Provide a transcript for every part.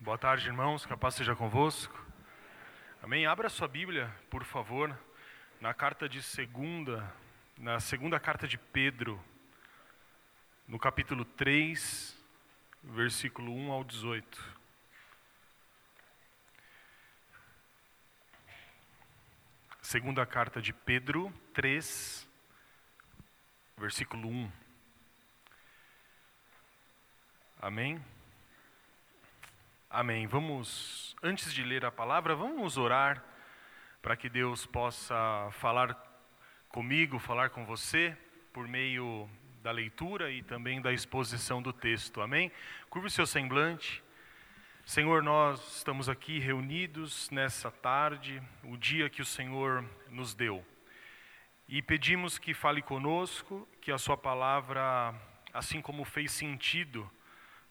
Boa tarde, irmãos. Que a paz seja convosco. Amém. Abra sua Bíblia, por favor, na carta de segunda, na segunda carta de Pedro, no capítulo 3, versículo 1 ao 18. Segunda carta de Pedro 3, versículo 1. Amém? Amém. Vamos, antes de ler a palavra, vamos orar para que Deus possa falar comigo, falar com você, por meio da leitura e também da exposição do texto. Amém? Curve o seu semblante. Senhor, nós estamos aqui reunidos nessa tarde, o dia que o Senhor nos deu. E pedimos que fale conosco, que a Sua palavra, assim como fez sentido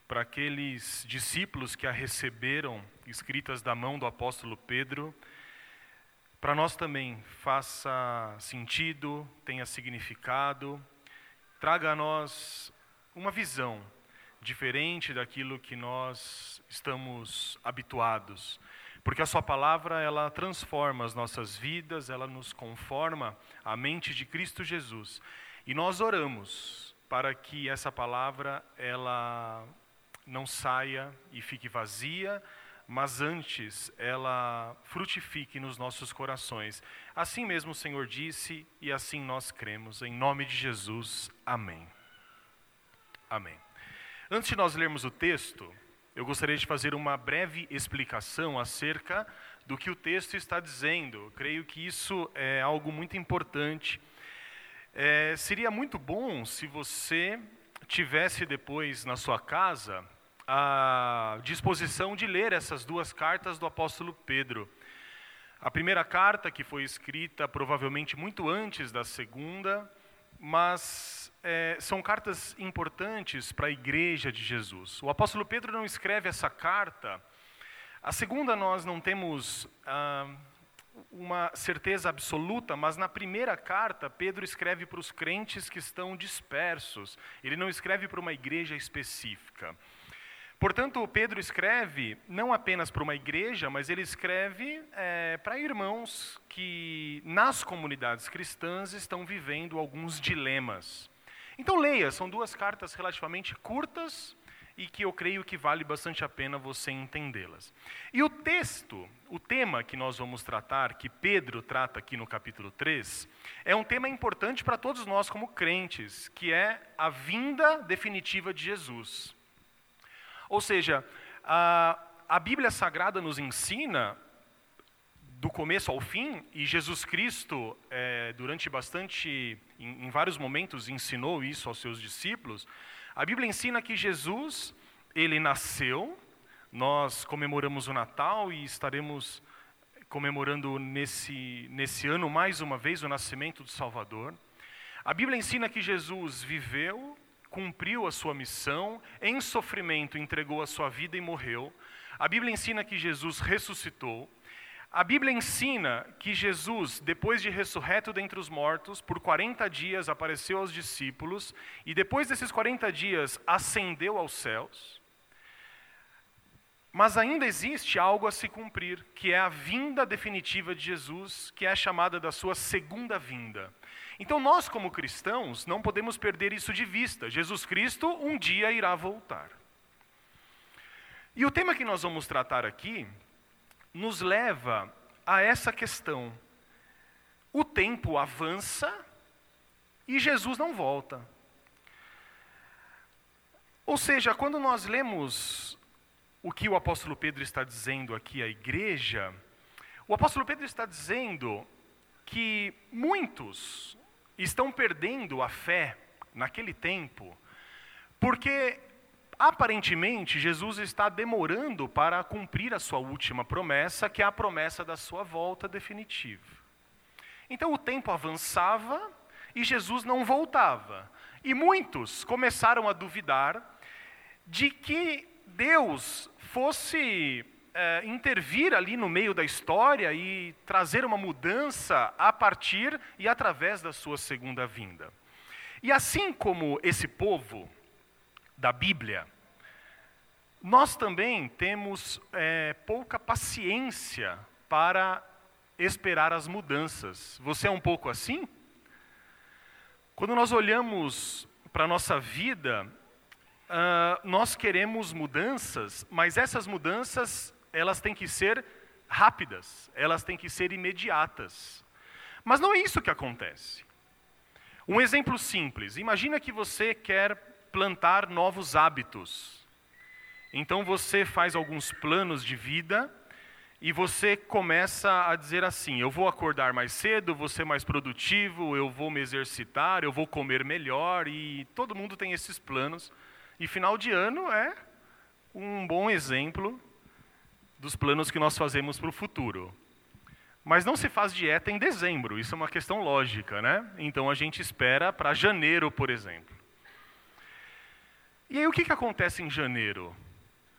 para aqueles discípulos que a receberam, escritas da mão do apóstolo Pedro, para nós também faça sentido, tenha significado, traga a nós uma visão diferente daquilo que nós estamos habituados. Porque a sua palavra, ela transforma as nossas vidas, ela nos conforma à mente de Cristo Jesus. E nós oramos para que essa palavra ela não saia e fique vazia, mas antes ela frutifique nos nossos corações. Assim mesmo o Senhor disse e assim nós cremos. Em nome de Jesus, amém. Amém. Antes de nós lermos o texto, eu gostaria de fazer uma breve explicação acerca do que o texto está dizendo. Eu creio que isso é algo muito importante. É, seria muito bom se você tivesse depois na sua casa a disposição de ler essas duas cartas do apóstolo Pedro. A primeira carta, que foi escrita provavelmente muito antes da segunda, mas é, são cartas importantes para a igreja de Jesus. O apóstolo Pedro não escreve essa carta. A segunda, nós não temos ah, uma certeza absoluta, mas na primeira carta, Pedro escreve para os crentes que estão dispersos. Ele não escreve para uma igreja específica. Portanto, Pedro escreve não apenas para uma igreja, mas ele escreve é, para irmãos que nas comunidades cristãs estão vivendo alguns dilemas. Então, leia, são duas cartas relativamente curtas e que eu creio que vale bastante a pena você entendê-las. E o texto, o tema que nós vamos tratar, que Pedro trata aqui no capítulo 3, é um tema importante para todos nós como crentes, que é a vinda definitiva de Jesus. Ou seja, a, a Bíblia Sagrada nos ensina, do começo ao fim, e Jesus Cristo, é, durante bastante, em, em vários momentos, ensinou isso aos seus discípulos. A Bíblia ensina que Jesus, ele nasceu, nós comemoramos o Natal e estaremos comemorando nesse, nesse ano mais uma vez o nascimento do Salvador. A Bíblia ensina que Jesus viveu, cumpriu a sua missão, em sofrimento entregou a sua vida e morreu. A Bíblia ensina que Jesus ressuscitou. A Bíblia ensina que Jesus, depois de ressurreto dentre os mortos, por 40 dias apareceu aos discípulos e depois desses 40 dias ascendeu aos céus. Mas ainda existe algo a se cumprir, que é a vinda definitiva de Jesus, que é chamada da sua segunda vinda. Então, nós, como cristãos, não podemos perder isso de vista. Jesus Cristo um dia irá voltar. E o tema que nós vamos tratar aqui nos leva a essa questão. O tempo avança e Jesus não volta. Ou seja, quando nós lemos o que o apóstolo Pedro está dizendo aqui à igreja, o apóstolo Pedro está dizendo que muitos estão perdendo a fé naquele tempo, porque aparentemente Jesus está demorando para cumprir a sua última promessa, que é a promessa da sua volta definitiva. Então o tempo avançava e Jesus não voltava. E muitos começaram a duvidar de que Deus fosse é, intervir ali no meio da história e trazer uma mudança a partir e através da sua segunda vinda. E assim como esse povo da Bíblia, nós também temos é, pouca paciência para esperar as mudanças. Você é um pouco assim? Quando nós olhamos para a nossa vida, uh, nós queremos mudanças, mas essas mudanças elas têm que ser rápidas, elas têm que ser imediatas. Mas não é isso que acontece. Um exemplo simples: imagina que você quer plantar novos hábitos. Então você faz alguns planos de vida e você começa a dizer assim: eu vou acordar mais cedo, vou ser mais produtivo, eu vou me exercitar, eu vou comer melhor, e todo mundo tem esses planos. E final de ano é um bom exemplo dos planos que nós fazemos para o futuro. Mas não se faz dieta em dezembro, isso é uma questão lógica, né? Então a gente espera para janeiro, por exemplo. E aí o que, que acontece em janeiro?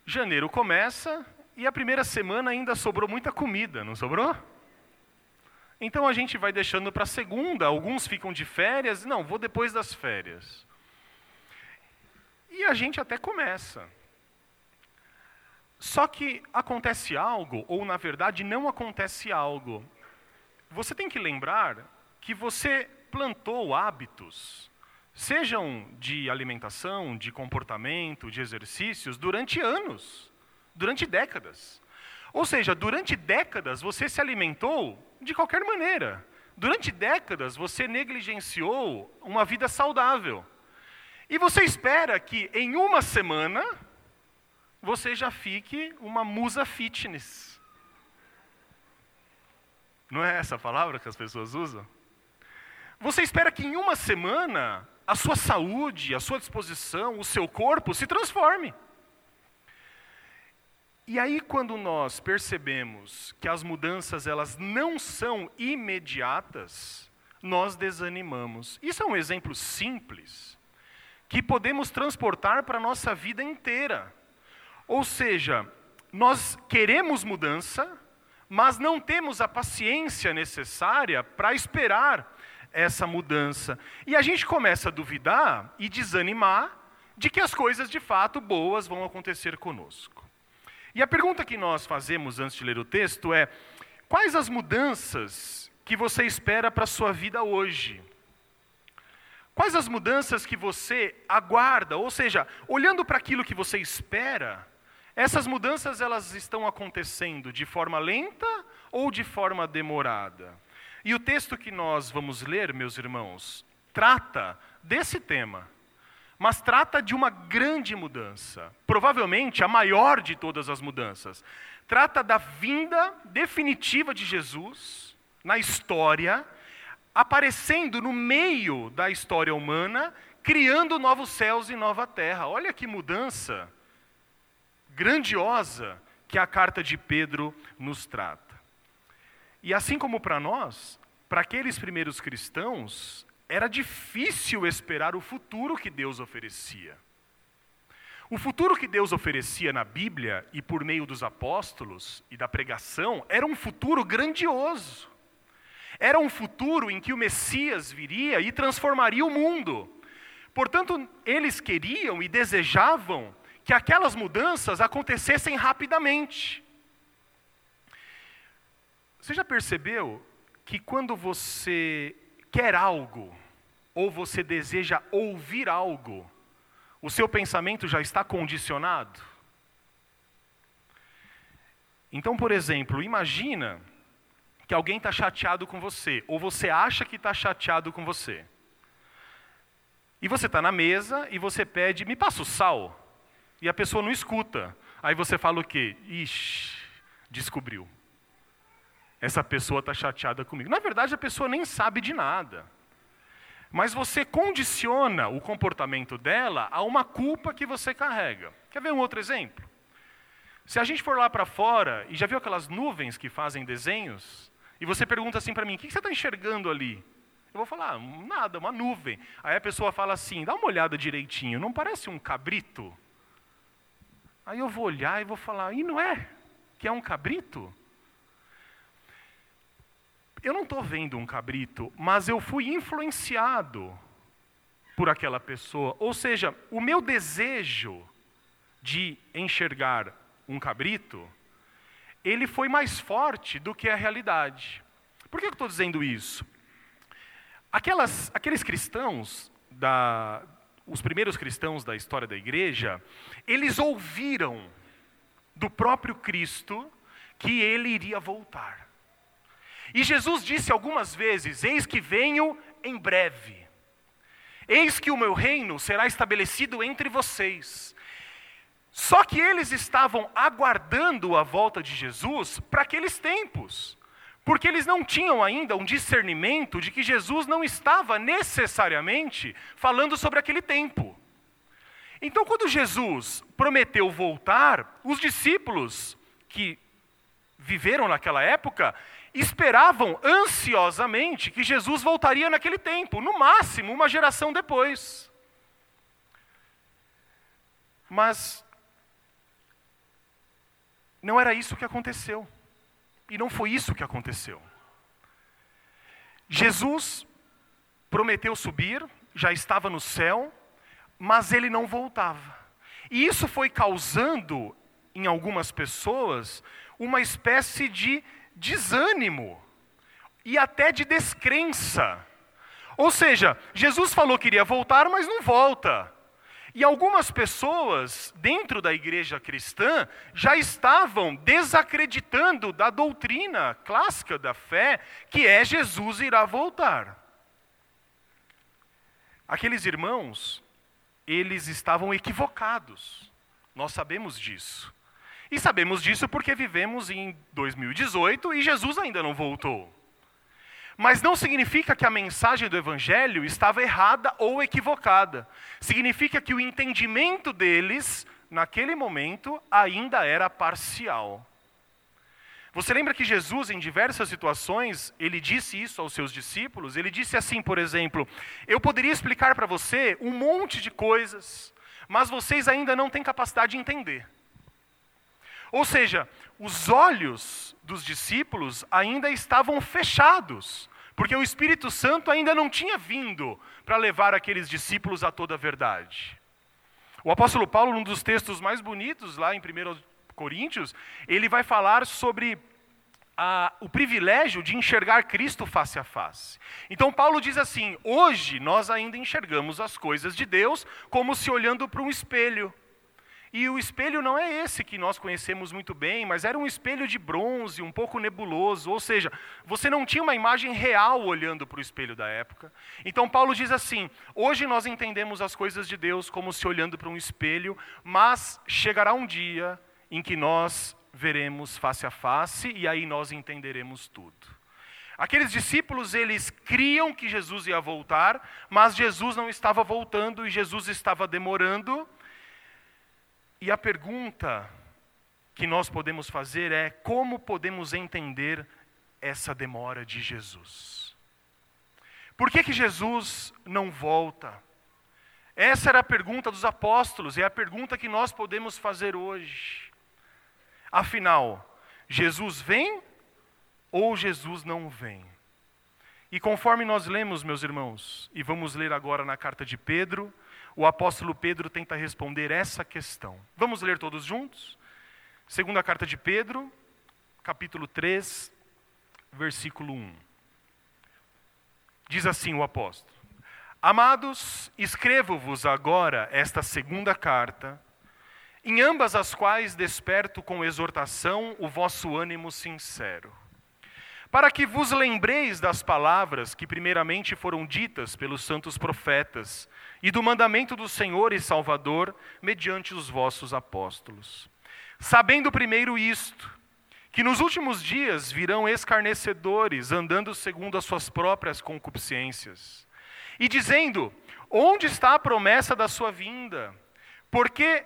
Janeiro começa, e a primeira semana ainda sobrou muita comida, não sobrou? Então a gente vai deixando para segunda, alguns ficam de férias, não, vou depois das férias. E a gente até começa. Só que acontece algo, ou na verdade não acontece algo. Você tem que lembrar que você plantou hábitos, sejam de alimentação, de comportamento, de exercícios, durante anos durante décadas. Ou seja, durante décadas você se alimentou de qualquer maneira. Durante décadas você negligenciou uma vida saudável. E você espera que em uma semana você já fique uma musa fitness. Não é essa a palavra que as pessoas usam? Você espera que em uma semana a sua saúde, a sua disposição, o seu corpo se transforme. E aí quando nós percebemos que as mudanças elas não são imediatas, nós desanimamos. Isso é um exemplo simples que podemos transportar para a nossa vida inteira. Ou seja, nós queremos mudança, mas não temos a paciência necessária para esperar essa mudança. E a gente começa a duvidar e desanimar de que as coisas de fato boas vão acontecer conosco. E a pergunta que nós fazemos antes de ler o texto é: quais as mudanças que você espera para a sua vida hoje? Quais as mudanças que você aguarda? Ou seja, olhando para aquilo que você espera, essas mudanças elas estão acontecendo de forma lenta ou de forma demorada? E o texto que nós vamos ler, meus irmãos, trata desse tema mas trata de uma grande mudança, provavelmente a maior de todas as mudanças. Trata da vinda definitiva de Jesus na história, aparecendo no meio da história humana, criando novos céus e nova terra. Olha que mudança grandiosa que a carta de Pedro nos trata. E assim como para nós, para aqueles primeiros cristãos, era difícil esperar o futuro que Deus oferecia. O futuro que Deus oferecia na Bíblia e por meio dos apóstolos e da pregação era um futuro grandioso. Era um futuro em que o Messias viria e transformaria o mundo. Portanto, eles queriam e desejavam que aquelas mudanças acontecessem rapidamente. Você já percebeu que quando você quer algo, ou você deseja ouvir algo, o seu pensamento já está condicionado? Então, por exemplo, imagina que alguém está chateado com você, ou você acha que está chateado com você. E você está na mesa e você pede, me passa o sal. E a pessoa não escuta. Aí você fala o quê? Ixi, descobriu essa pessoa está chateada comigo. Na verdade, a pessoa nem sabe de nada. Mas você condiciona o comportamento dela a uma culpa que você carrega. Quer ver um outro exemplo? Se a gente for lá para fora e já viu aquelas nuvens que fazem desenhos, e você pergunta assim para mim: o que você está enxergando ali? Eu vou falar: nada, uma nuvem. Aí a pessoa fala assim: dá uma olhada direitinho, não parece um cabrito? Aí eu vou olhar e vou falar: e não é? Que é um cabrito? eu não estou vendo um cabrito, mas eu fui influenciado por aquela pessoa. Ou seja, o meu desejo de enxergar um cabrito, ele foi mais forte do que a realidade. Por que eu estou dizendo isso? Aquelas, aqueles cristãos, da, os primeiros cristãos da história da igreja, eles ouviram do próprio Cristo que ele iria voltar. E Jesus disse algumas vezes: Eis que venho em breve. Eis que o meu reino será estabelecido entre vocês. Só que eles estavam aguardando a volta de Jesus para aqueles tempos, porque eles não tinham ainda um discernimento de que Jesus não estava necessariamente falando sobre aquele tempo. Então, quando Jesus prometeu voltar, os discípulos que viveram naquela época esperavam ansiosamente que Jesus voltaria naquele tempo, no máximo uma geração depois. Mas não era isso que aconteceu. E não foi isso que aconteceu. Jesus prometeu subir, já estava no céu, mas ele não voltava. E isso foi causando em algumas pessoas uma espécie de desânimo e até de descrença. Ou seja, Jesus falou que iria voltar, mas não volta. E algumas pessoas dentro da igreja cristã já estavam desacreditando da doutrina clássica da fé, que é Jesus irá voltar. Aqueles irmãos, eles estavam equivocados. Nós sabemos disso. E sabemos disso porque vivemos em 2018 e Jesus ainda não voltou. Mas não significa que a mensagem do Evangelho estava errada ou equivocada. Significa que o entendimento deles, naquele momento, ainda era parcial. Você lembra que Jesus, em diversas situações, ele disse isso aos seus discípulos? Ele disse assim, por exemplo: Eu poderia explicar para você um monte de coisas, mas vocês ainda não têm capacidade de entender. Ou seja, os olhos dos discípulos ainda estavam fechados, porque o Espírito Santo ainda não tinha vindo para levar aqueles discípulos a toda a verdade. O apóstolo Paulo, num dos textos mais bonitos, lá em 1 Coríntios, ele vai falar sobre o privilégio de enxergar Cristo face a face. Então, Paulo diz assim: hoje nós ainda enxergamos as coisas de Deus como se olhando para um espelho. E o espelho não é esse que nós conhecemos muito bem, mas era um espelho de bronze, um pouco nebuloso, ou seja, você não tinha uma imagem real olhando para o espelho da época. Então Paulo diz assim: hoje nós entendemos as coisas de Deus como se olhando para um espelho, mas chegará um dia em que nós veremos face a face e aí nós entenderemos tudo. Aqueles discípulos, eles criam que Jesus ia voltar, mas Jesus não estava voltando e Jesus estava demorando. E a pergunta que nós podemos fazer é: como podemos entender essa demora de Jesus? Por que, que Jesus não volta? Essa era a pergunta dos apóstolos, é a pergunta que nós podemos fazer hoje. Afinal, Jesus vem ou Jesus não vem? E conforme nós lemos, meus irmãos, e vamos ler agora na carta de Pedro, o apóstolo Pedro tenta responder essa questão. Vamos ler todos juntos? Segunda carta de Pedro, capítulo 3, versículo 1. Diz assim o apóstolo: Amados, escrevo-vos agora esta segunda carta, em ambas as quais desperto com exortação o vosso ânimo sincero para que vos lembreis das palavras que primeiramente foram ditas pelos santos profetas e do mandamento do Senhor e Salvador mediante os vossos apóstolos. Sabendo primeiro isto, que nos últimos dias virão escarnecedores, andando segundo as suas próprias concupiscências, e dizendo: Onde está a promessa da sua vinda? Porque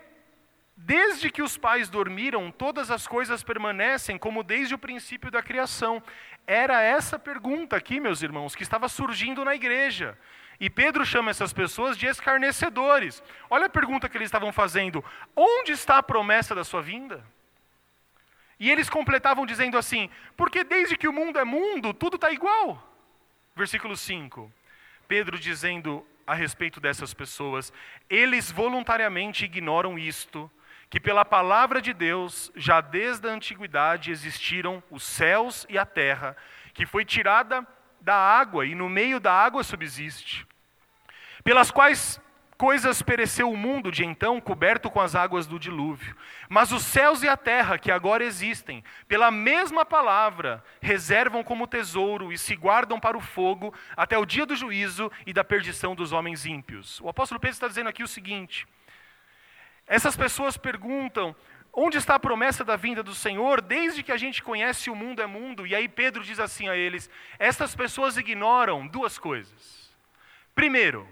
Desde que os pais dormiram, todas as coisas permanecem como desde o princípio da criação. Era essa pergunta aqui, meus irmãos, que estava surgindo na igreja. E Pedro chama essas pessoas de escarnecedores. Olha a pergunta que eles estavam fazendo: onde está a promessa da sua vinda? E eles completavam dizendo assim: porque desde que o mundo é mundo, tudo está igual. Versículo 5. Pedro dizendo a respeito dessas pessoas: eles voluntariamente ignoram isto que pela palavra de Deus, já desde a antiguidade existiram os céus e a terra, que foi tirada da água e no meio da água subsiste, pelas quais coisas pereceu o mundo de então, coberto com as águas do dilúvio. Mas os céus e a terra, que agora existem, pela mesma palavra, reservam como tesouro e se guardam para o fogo até o dia do juízo e da perdição dos homens ímpios. O apóstolo Pedro está dizendo aqui o seguinte: essas pessoas perguntam. Onde está a promessa da vinda do Senhor? Desde que a gente conhece o mundo é mundo. E aí Pedro diz assim a eles: estas pessoas ignoram duas coisas. Primeiro,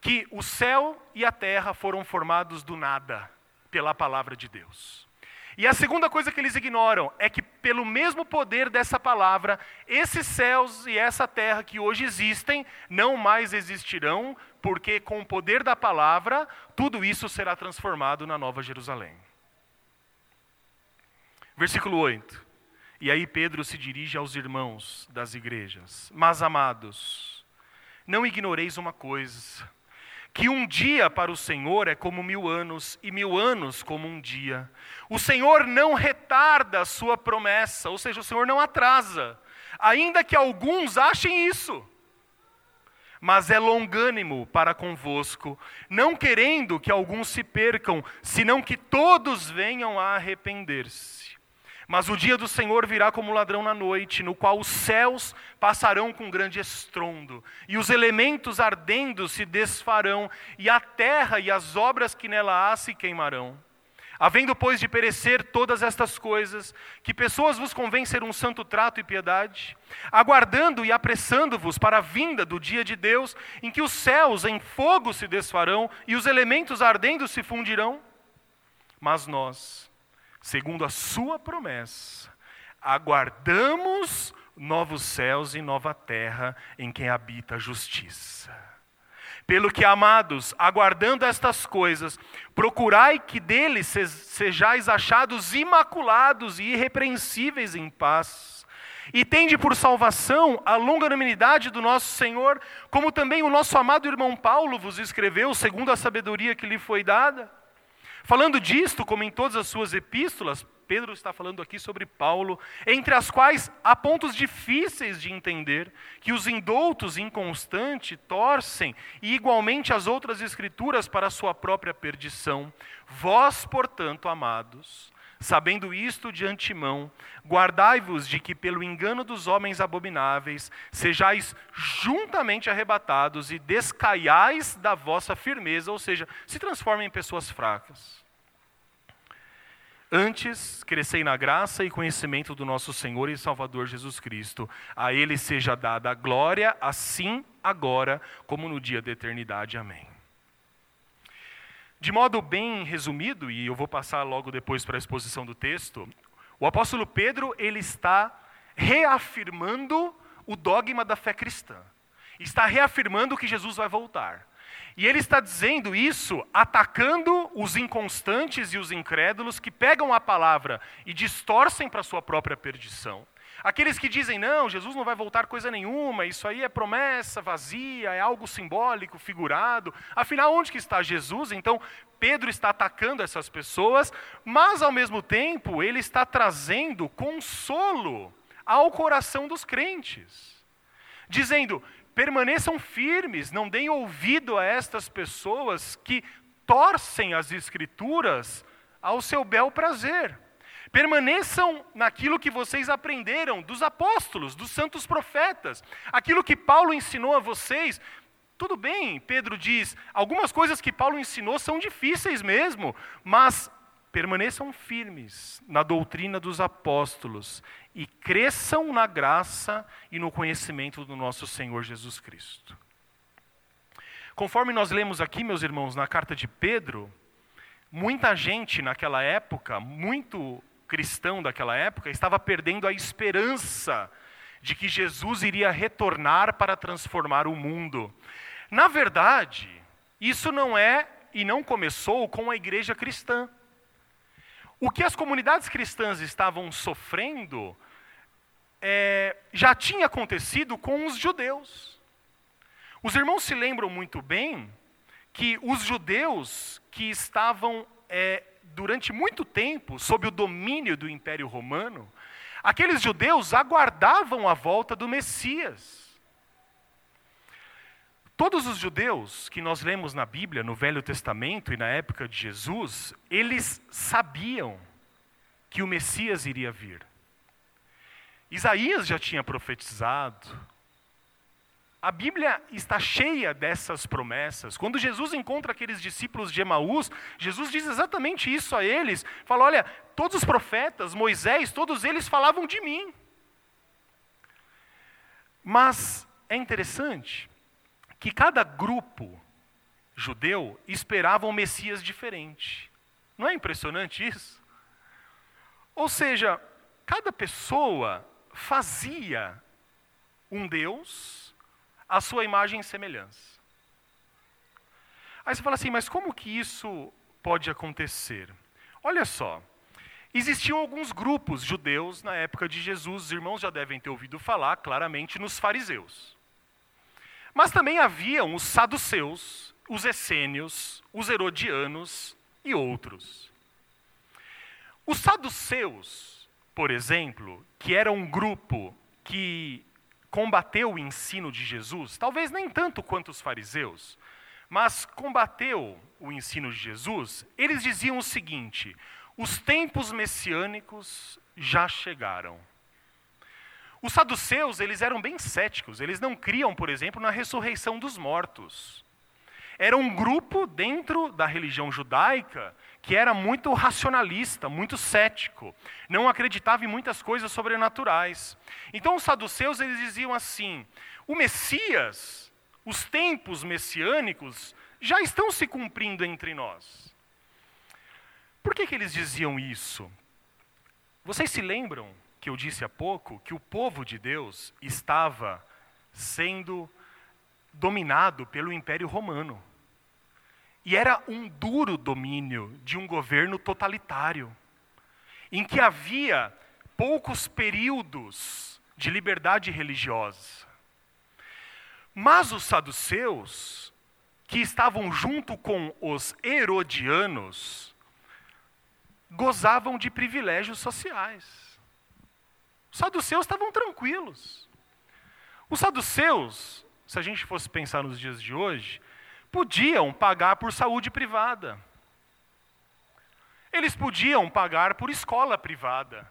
que o céu e a terra foram formados do nada pela palavra de Deus. E a segunda coisa que eles ignoram é que, pelo mesmo poder dessa palavra, esses céus e essa terra que hoje existem não mais existirão, porque com o poder da palavra, tudo isso será transformado na Nova Jerusalém. Versículo 8. E aí Pedro se dirige aos irmãos das igrejas: Mas amados, não ignoreis uma coisa que um dia para o Senhor é como mil anos, e mil anos como um dia. O Senhor não retarda a sua promessa, ou seja, o Senhor não atrasa, ainda que alguns achem isso. Mas é longânimo para convosco, não querendo que alguns se percam, senão que todos venham a arrepender-se. Mas o dia do Senhor virá como ladrão na noite, no qual os céus passarão com grande estrondo, e os elementos ardendo se desfarão, e a terra e as obras que nela há se queimarão. Havendo, pois, de perecer todas estas coisas, que pessoas vos convém ser um santo trato e piedade, aguardando e apressando-vos para a vinda do dia de Deus, em que os céus em fogo se desfarão e os elementos ardendo se fundirão. Mas nós, segundo a sua promessa, aguardamos novos céus e nova terra em quem habita a justiça. Pelo que, amados, aguardando estas coisas, procurai que deles sejais achados imaculados e irrepreensíveis em paz. E tende por salvação a longanimidade do nosso Senhor, como também o nosso amado irmão Paulo vos escreveu, segundo a sabedoria que lhe foi dada Falando disto, como em todas as suas epístolas, Pedro está falando aqui sobre Paulo, entre as quais há pontos difíceis de entender, que os indoutos inconstantes torcem, e igualmente as outras escrituras para a sua própria perdição. Vós, portanto, amados, sabendo isto de antemão, guardai-vos de que, pelo engano dos homens abomináveis, sejais juntamente arrebatados e descaiais da vossa firmeza, ou seja, se transformem em pessoas fracas. Antes, crescei na graça e conhecimento do nosso Senhor e Salvador Jesus Cristo. A Ele seja dada a glória, assim, agora, como no dia da eternidade. Amém. De modo bem resumido, e eu vou passar logo depois para a exposição do texto, o apóstolo Pedro ele está reafirmando o dogma da fé cristã. Está reafirmando que Jesus vai voltar. E ele está dizendo isso atacando os inconstantes e os incrédulos que pegam a palavra e distorcem para sua própria perdição. Aqueles que dizem, não, Jesus não vai voltar coisa nenhuma, isso aí é promessa vazia, é algo simbólico, figurado. Afinal, onde que está Jesus? Então, Pedro está atacando essas pessoas, mas ao mesmo tempo, ele está trazendo consolo ao coração dos crentes. Dizendo, permaneçam firmes, não deem ouvido a estas pessoas que torcem as Escrituras ao seu bel prazer. Permaneçam naquilo que vocês aprenderam dos apóstolos, dos santos profetas. Aquilo que Paulo ensinou a vocês. Tudo bem, Pedro diz, algumas coisas que Paulo ensinou são difíceis mesmo, mas permaneçam firmes na doutrina dos apóstolos e cresçam na graça e no conhecimento do nosso Senhor Jesus Cristo. Conforme nós lemos aqui, meus irmãos, na carta de Pedro, muita gente naquela época, muito cristão daquela época estava perdendo a esperança de que Jesus iria retornar para transformar o mundo. Na verdade, isso não é e não começou com a igreja cristã. O que as comunidades cristãs estavam sofrendo é, já tinha acontecido com os judeus. Os irmãos se lembram muito bem que os judeus que estavam é, durante muito tempo, sob o domínio do Império Romano, aqueles judeus aguardavam a volta do Messias. Todos os judeus que nós lemos na Bíblia, no Velho Testamento e na época de Jesus, eles sabiam que o Messias iria vir. Isaías já tinha profetizado. A Bíblia está cheia dessas promessas. Quando Jesus encontra aqueles discípulos de Emaús, Jesus diz exatamente isso a eles. Fala: olha, todos os profetas, Moisés, todos eles falavam de mim. Mas é interessante que cada grupo judeu esperava um Messias diferente. Não é impressionante isso? Ou seja, cada pessoa fazia um Deus à sua imagem e semelhança. Aí você fala assim, mas como que isso pode acontecer? Olha só, existiam alguns grupos judeus na época de Jesus, os irmãos já devem ter ouvido falar claramente nos fariseus. Mas também haviam os saduceus, os essênios, os herodianos e outros. Os saduceus, por exemplo, que era um grupo que combateu o ensino de Jesus, talvez nem tanto quanto os fariseus, mas combateu o ensino de Jesus, eles diziam o seguinte: os tempos messiânicos já chegaram. Os saduceus, eles eram bem céticos, eles não criam, por exemplo, na ressurreição dos mortos. Era um grupo dentro da religião judaica que era muito racionalista, muito cético, não acreditava em muitas coisas sobrenaturais. Então os saduceus eles diziam assim: o Messias, os tempos messiânicos já estão se cumprindo entre nós. Por que, que eles diziam isso? Vocês se lembram que eu disse há pouco que o povo de Deus estava sendo dominado pelo Império Romano. E era um duro domínio de um governo totalitário, em que havia poucos períodos de liberdade religiosa. Mas os saduceus, que estavam junto com os herodianos, gozavam de privilégios sociais. Os saduceus estavam tranquilos. Os saduceus, se a gente fosse pensar nos dias de hoje, podiam pagar por saúde privada. Eles podiam pagar por escola privada.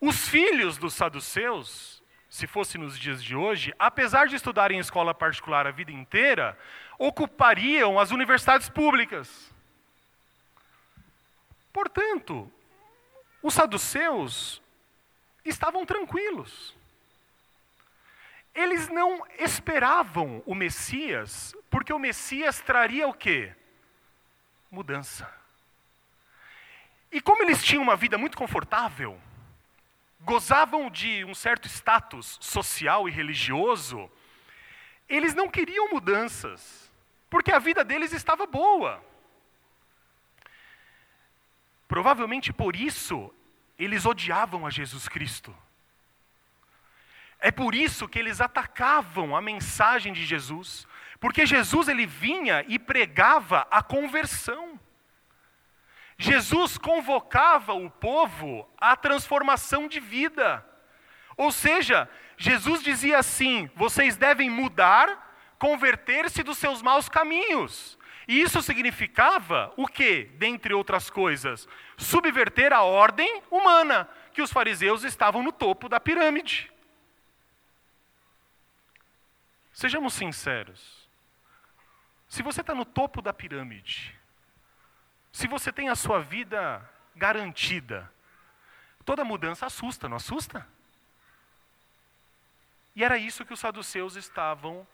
Os filhos dos saduceus, se fosse nos dias de hoje, apesar de estudarem em escola particular a vida inteira, ocupariam as universidades públicas. Portanto, os saduceus estavam tranquilos. Eles não esperavam o Messias, porque o Messias traria o quê? Mudança. E como eles tinham uma vida muito confortável, gozavam de um certo status social e religioso, eles não queriam mudanças, porque a vida deles estava boa. Provavelmente por isso eles odiavam a Jesus Cristo. É por isso que eles atacavam a mensagem de Jesus, porque Jesus ele vinha e pregava a conversão. Jesus convocava o povo à transformação de vida. Ou seja, Jesus dizia assim: vocês devem mudar, converter-se dos seus maus caminhos. E isso significava o quê? Dentre outras coisas, subverter a ordem humana, que os fariseus estavam no topo da pirâmide. Sejamos sinceros. Se você está no topo da pirâmide, se você tem a sua vida garantida, toda mudança assusta, não assusta? E era isso que os saduceus estavam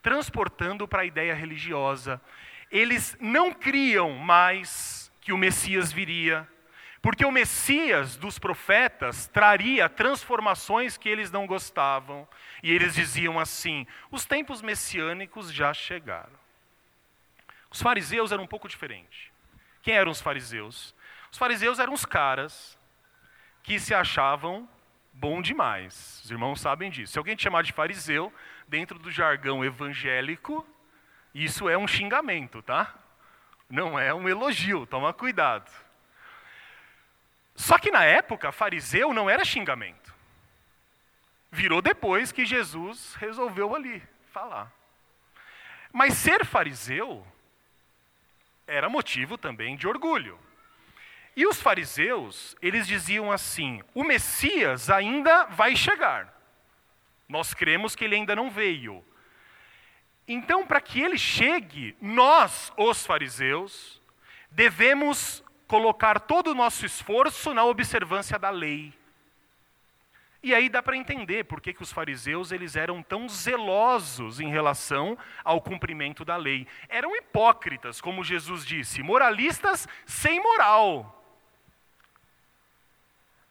transportando para a ideia religiosa eles não criam mais que o Messias viria, porque o Messias dos profetas traria transformações que eles não gostavam, e eles diziam assim: os tempos messiânicos já chegaram. Os fariseus eram um pouco diferentes. Quem eram os fariseus? Os fariseus eram os caras que se achavam bom demais. Os irmãos sabem disso. Se alguém te chamar de fariseu, dentro do jargão evangélico, isso é um xingamento, tá? não é um elogio, toma cuidado. Só que na época, fariseu não era xingamento. Virou depois que Jesus resolveu ali falar. Mas ser fariseu era motivo também de orgulho. E os fariseus, eles diziam assim: o Messias ainda vai chegar. Nós cremos que ele ainda não veio. Então, para que ele chegue, nós, os fariseus, devemos colocar todo o nosso esforço na observância da lei. E aí dá para entender por que, que os fariseus eles eram tão zelosos em relação ao cumprimento da lei. Eram hipócritas, como Jesus disse, moralistas sem moral.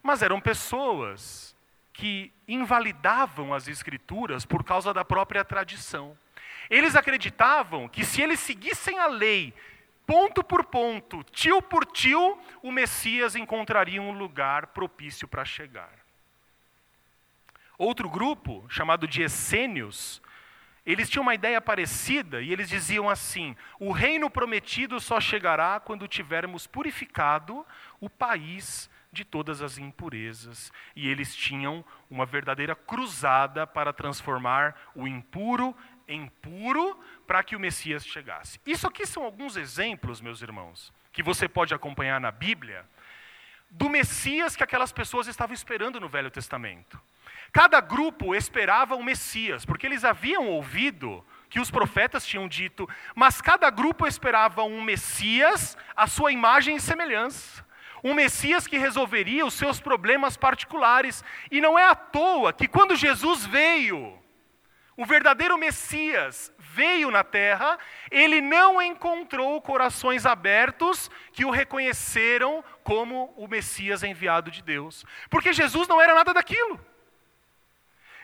Mas eram pessoas que invalidavam as escrituras por causa da própria tradição. Eles acreditavam que se eles seguissem a lei ponto por ponto, tio por tio, o Messias encontraria um lugar propício para chegar. Outro grupo, chamado de essênios, eles tinham uma ideia parecida e eles diziam assim: o reino prometido só chegará quando tivermos purificado o país de todas as impurezas. E eles tinham uma verdadeira cruzada para transformar o impuro em puro para que o Messias chegasse. Isso aqui são alguns exemplos, meus irmãos, que você pode acompanhar na Bíblia, do Messias que aquelas pessoas estavam esperando no Velho Testamento. Cada grupo esperava o Messias, porque eles haviam ouvido que os profetas tinham dito, mas cada grupo esperava um Messias, a sua imagem e semelhança. Um Messias que resolveria os seus problemas particulares. E não é à toa que quando Jesus veio, o verdadeiro Messias veio na terra, ele não encontrou corações abertos que o reconheceram como o Messias enviado de Deus. Porque Jesus não era nada daquilo.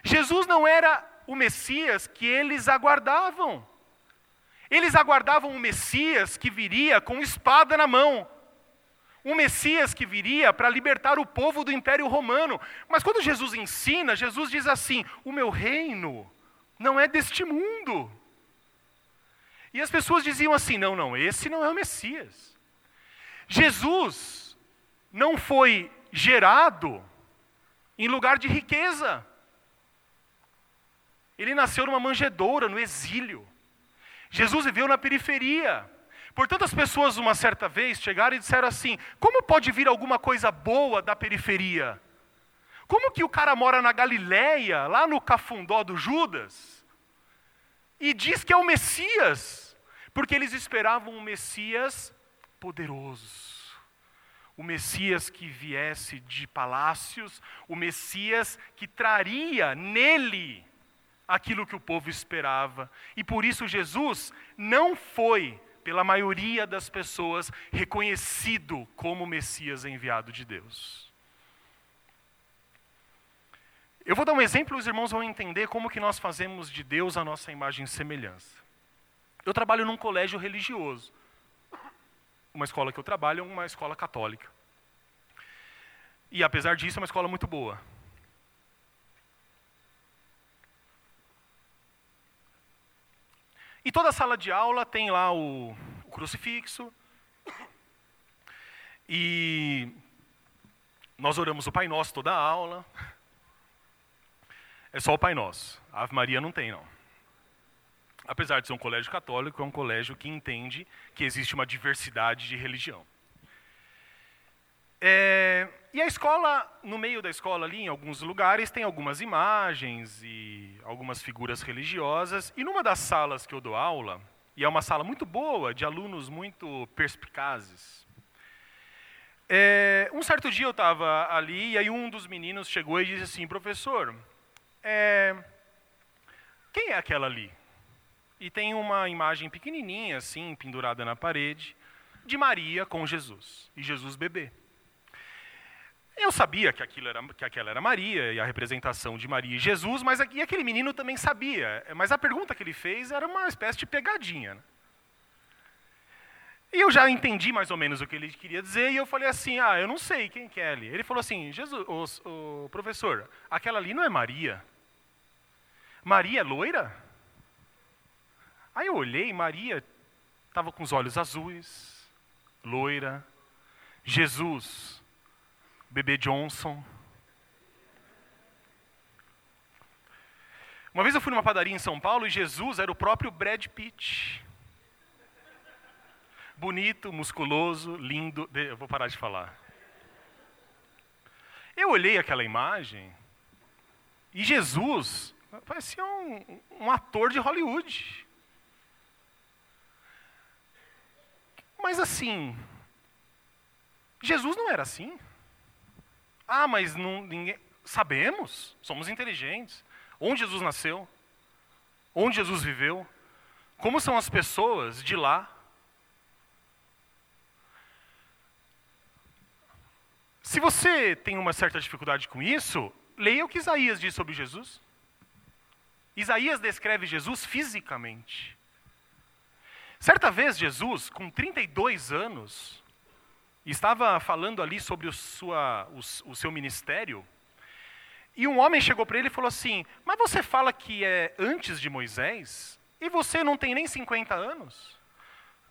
Jesus não era o Messias que eles aguardavam. Eles aguardavam um Messias que viria com espada na mão. Um Messias que viria para libertar o povo do Império Romano. Mas quando Jesus ensina, Jesus diz assim: O meu reino não é deste mundo. E as pessoas diziam assim: Não, não, esse não é o Messias. Jesus não foi gerado em lugar de riqueza. Ele nasceu numa manjedoura, no exílio. Jesus viveu na periferia. Portanto, as pessoas, uma certa vez, chegaram e disseram assim: como pode vir alguma coisa boa da periferia? Como que o cara mora na Galileia, lá no cafundó do Judas, e diz que é o Messias? Porque eles esperavam um Messias poderoso. O Messias que viesse de palácios, o Messias que traria nele aquilo que o povo esperava. E por isso Jesus não foi, pela maioria das pessoas, reconhecido como Messias enviado de Deus. Eu vou dar um exemplo e os irmãos vão entender como que nós fazemos de Deus a nossa imagem e semelhança. Eu trabalho num colégio religioso. Uma escola que eu trabalho é uma escola católica. E apesar disso, é uma escola muito boa. E toda sala de aula tem lá o, o crucifixo. E nós oramos o Pai Nosso toda a aula. É só o Pai Nosso. A Ave Maria não tem, não. Apesar de ser um colégio católico, é um colégio que entende que existe uma diversidade de religião. É, e a escola, no meio da escola ali, em alguns lugares, tem algumas imagens e algumas figuras religiosas. E numa das salas que eu dou aula, e é uma sala muito boa, de alunos muito perspicazes, é, um certo dia eu estava ali e aí um dos meninos chegou e disse assim, professor, é, quem é aquela ali? E tem uma imagem pequenininha assim, pendurada na parede, de Maria com Jesus, e Jesus bebê. Eu sabia que, aquilo era, que aquela era Maria e a representação de Maria e Jesus, mas e aquele menino também sabia. Mas a pergunta que ele fez era uma espécie de pegadinha. Né? E eu já entendi mais ou menos o que ele queria dizer, e eu falei assim: Ah, eu não sei quem que é ali. Ele falou assim: Jesus, o, o professor, aquela ali não é Maria. Maria é loira? Aí eu olhei, Maria estava com os olhos azuis, loira. Jesus, bebê Johnson. Uma vez eu fui numa padaria em São Paulo e Jesus era o próprio Brad Pitt. Bonito, musculoso, lindo. Eu vou parar de falar. Eu olhei aquela imagem e Jesus parecia um, um ator de Hollywood. Mas assim, Jesus não era assim. Ah, mas não, ninguém. Sabemos, somos inteligentes. Onde Jesus nasceu? Onde Jesus viveu? Como são as pessoas de lá? Se você tem uma certa dificuldade com isso, leia o que Isaías diz sobre Jesus. Isaías descreve Jesus fisicamente. Certa vez, Jesus, com 32 anos, estava falando ali sobre o, sua, o, o seu ministério, e um homem chegou para ele e falou assim: Mas você fala que é antes de Moisés e você não tem nem 50 anos?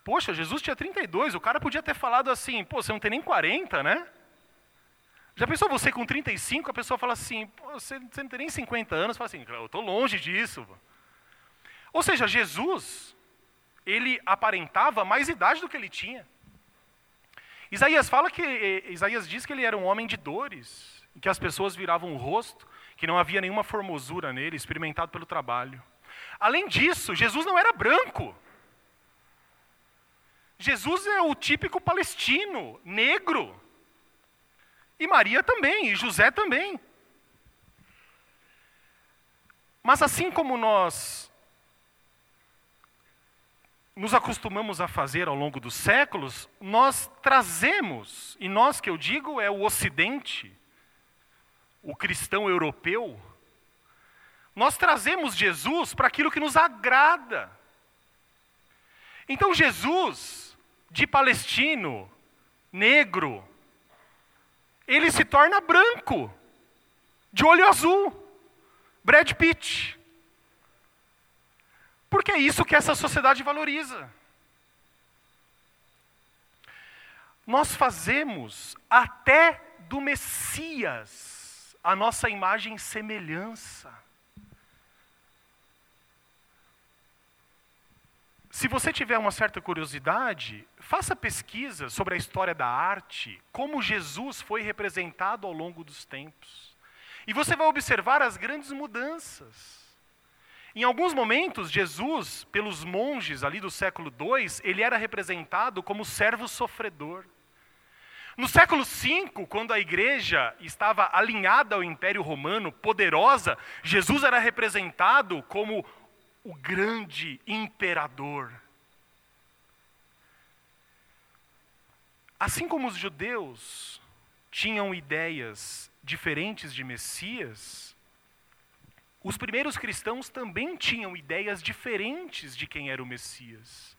Poxa, Jesus tinha 32, o cara podia ter falado assim: Pô, você não tem nem 40, né? Já pensou você com 35, a pessoa fala assim: você, você não tem nem 50 anos? Fala assim: Eu estou longe disso. Ou seja, Jesus, ele aparentava mais idade do que ele tinha. Isaías fala que eh, Isaías diz que ele era um homem de dores, que as pessoas viravam o rosto, que não havia nenhuma formosura nele, experimentado pelo trabalho. Além disso, Jesus não era branco. Jesus é o típico palestino, negro. E Maria também, e José também. Mas assim como nós nos acostumamos a fazer ao longo dos séculos, nós trazemos, e nós que eu digo é o Ocidente, o cristão europeu, nós trazemos Jesus para aquilo que nos agrada. Então, Jesus, de palestino, negro, ele se torna branco, de olho azul, Brad Pitt. Porque é isso que essa sociedade valoriza. Nós fazemos até do Messias a nossa imagem e semelhança. Se você tiver uma certa curiosidade, faça pesquisa sobre a história da arte, como Jesus foi representado ao longo dos tempos. E você vai observar as grandes mudanças. Em alguns momentos, Jesus, pelos monges ali do século II, ele era representado como servo sofredor. No século V, quando a igreja estava alinhada ao Império Romano, poderosa, Jesus era representado como o grande imperador. Assim como os judeus tinham ideias diferentes de Messias, os primeiros cristãos também tinham ideias diferentes de quem era o Messias.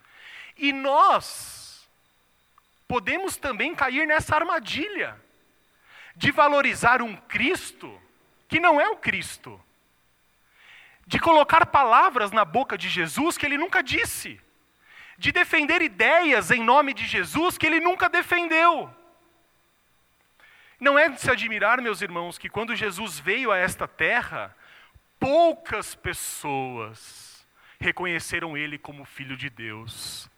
E nós, podemos também cair nessa armadilha de valorizar um Cristo que não é o Cristo, de colocar palavras na boca de Jesus que ele nunca disse, de defender ideias em nome de Jesus que ele nunca defendeu. Não é de se admirar, meus irmãos, que quando Jesus veio a esta terra, poucas pessoas reconheceram ele como filho de Deus.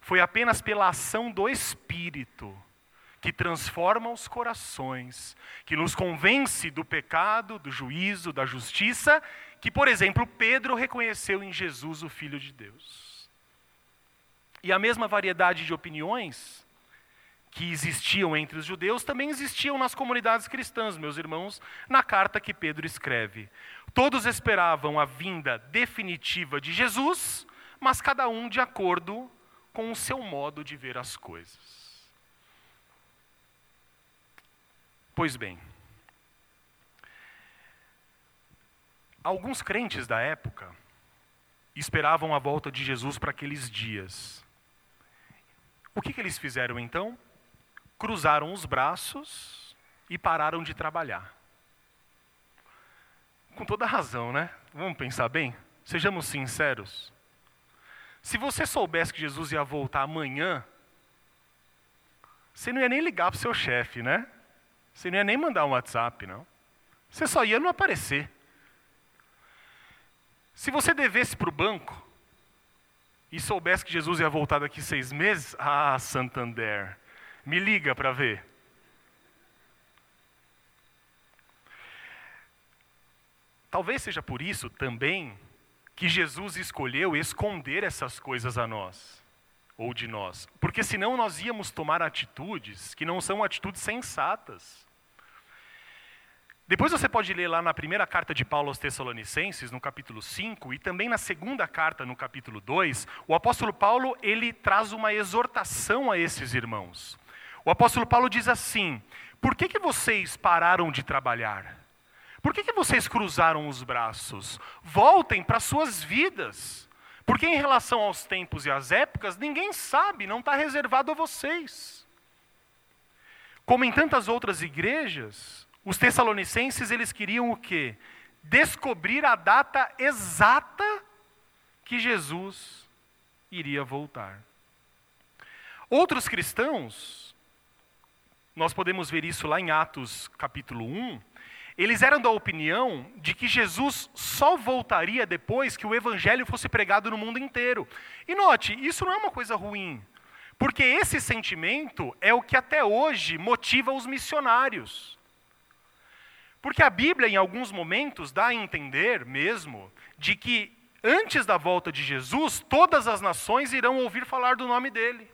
Foi apenas pela ação do Espírito que transforma os corações, que nos convence do pecado, do juízo, da justiça, que, por exemplo, Pedro reconheceu em Jesus o Filho de Deus. E a mesma variedade de opiniões que existiam entre os judeus também existiam nas comunidades cristãs, meus irmãos, na carta que Pedro escreve. Todos esperavam a vinda definitiva de Jesus, mas cada um de acordo com o seu modo de ver as coisas. Pois bem, alguns crentes da época esperavam a volta de Jesus para aqueles dias. O que, que eles fizeram então? Cruzaram os braços e pararam de trabalhar. Com toda razão, né? Vamos pensar bem? Sejamos sinceros. Se você soubesse que Jesus ia voltar amanhã, você não ia nem ligar para o seu chefe, né? Você não ia nem mandar um WhatsApp, não. Você só ia não aparecer. Se você devesse para o banco e soubesse que Jesus ia voltar daqui seis meses, ah, Santander, me liga para ver. Talvez seja por isso também que Jesus escolheu esconder essas coisas a nós, ou de nós. Porque senão nós íamos tomar atitudes que não são atitudes sensatas. Depois você pode ler lá na primeira carta de Paulo aos Tessalonicenses, no capítulo 5, e também na segunda carta, no capítulo 2, o apóstolo Paulo, ele traz uma exortação a esses irmãos. O apóstolo Paulo diz assim: Por que, que vocês pararam de trabalhar? Por que, que vocês cruzaram os braços? Voltem para suas vidas. Porque em relação aos tempos e às épocas, ninguém sabe, não está reservado a vocês. Como em tantas outras igrejas, os tessalonicenses eles queriam o quê? Descobrir a data exata que Jesus iria voltar. Outros cristãos, nós podemos ver isso lá em Atos capítulo 1, eles eram da opinião de que Jesus só voltaria depois que o evangelho fosse pregado no mundo inteiro. E note, isso não é uma coisa ruim, porque esse sentimento é o que até hoje motiva os missionários. Porque a Bíblia, em alguns momentos, dá a entender mesmo de que antes da volta de Jesus, todas as nações irão ouvir falar do nome dele.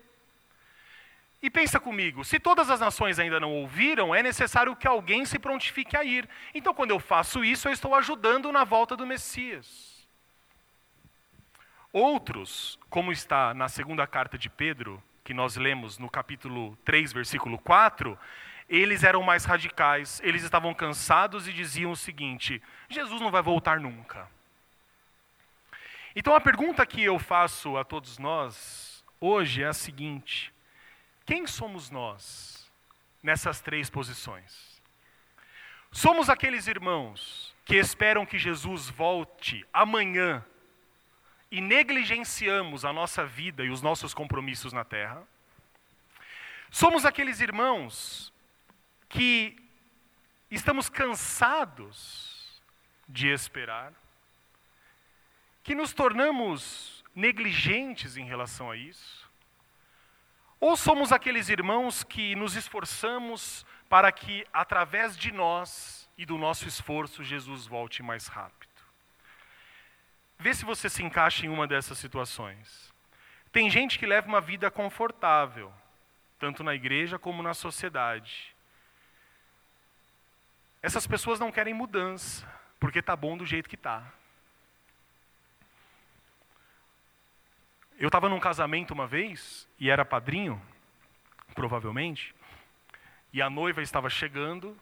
E pensa comigo, se todas as nações ainda não ouviram, é necessário que alguém se prontifique a ir. Então, quando eu faço isso, eu estou ajudando na volta do Messias. Outros, como está na segunda carta de Pedro, que nós lemos no capítulo 3, versículo 4, eles eram mais radicais, eles estavam cansados e diziam o seguinte: Jesus não vai voltar nunca. Então a pergunta que eu faço a todos nós hoje é a seguinte: quem somos nós nessas três posições? Somos aqueles irmãos que esperam que Jesus volte amanhã e negligenciamos a nossa vida e os nossos compromissos na terra? Somos aqueles irmãos que estamos cansados de esperar, que nos tornamos negligentes em relação a isso? Ou somos aqueles irmãos que nos esforçamos para que, através de nós e do nosso esforço, Jesus volte mais rápido? Vê se você se encaixa em uma dessas situações. Tem gente que leva uma vida confortável, tanto na igreja como na sociedade. Essas pessoas não querem mudança, porque está bom do jeito que está. Eu estava num casamento uma vez, e era padrinho, provavelmente, e a noiva estava chegando,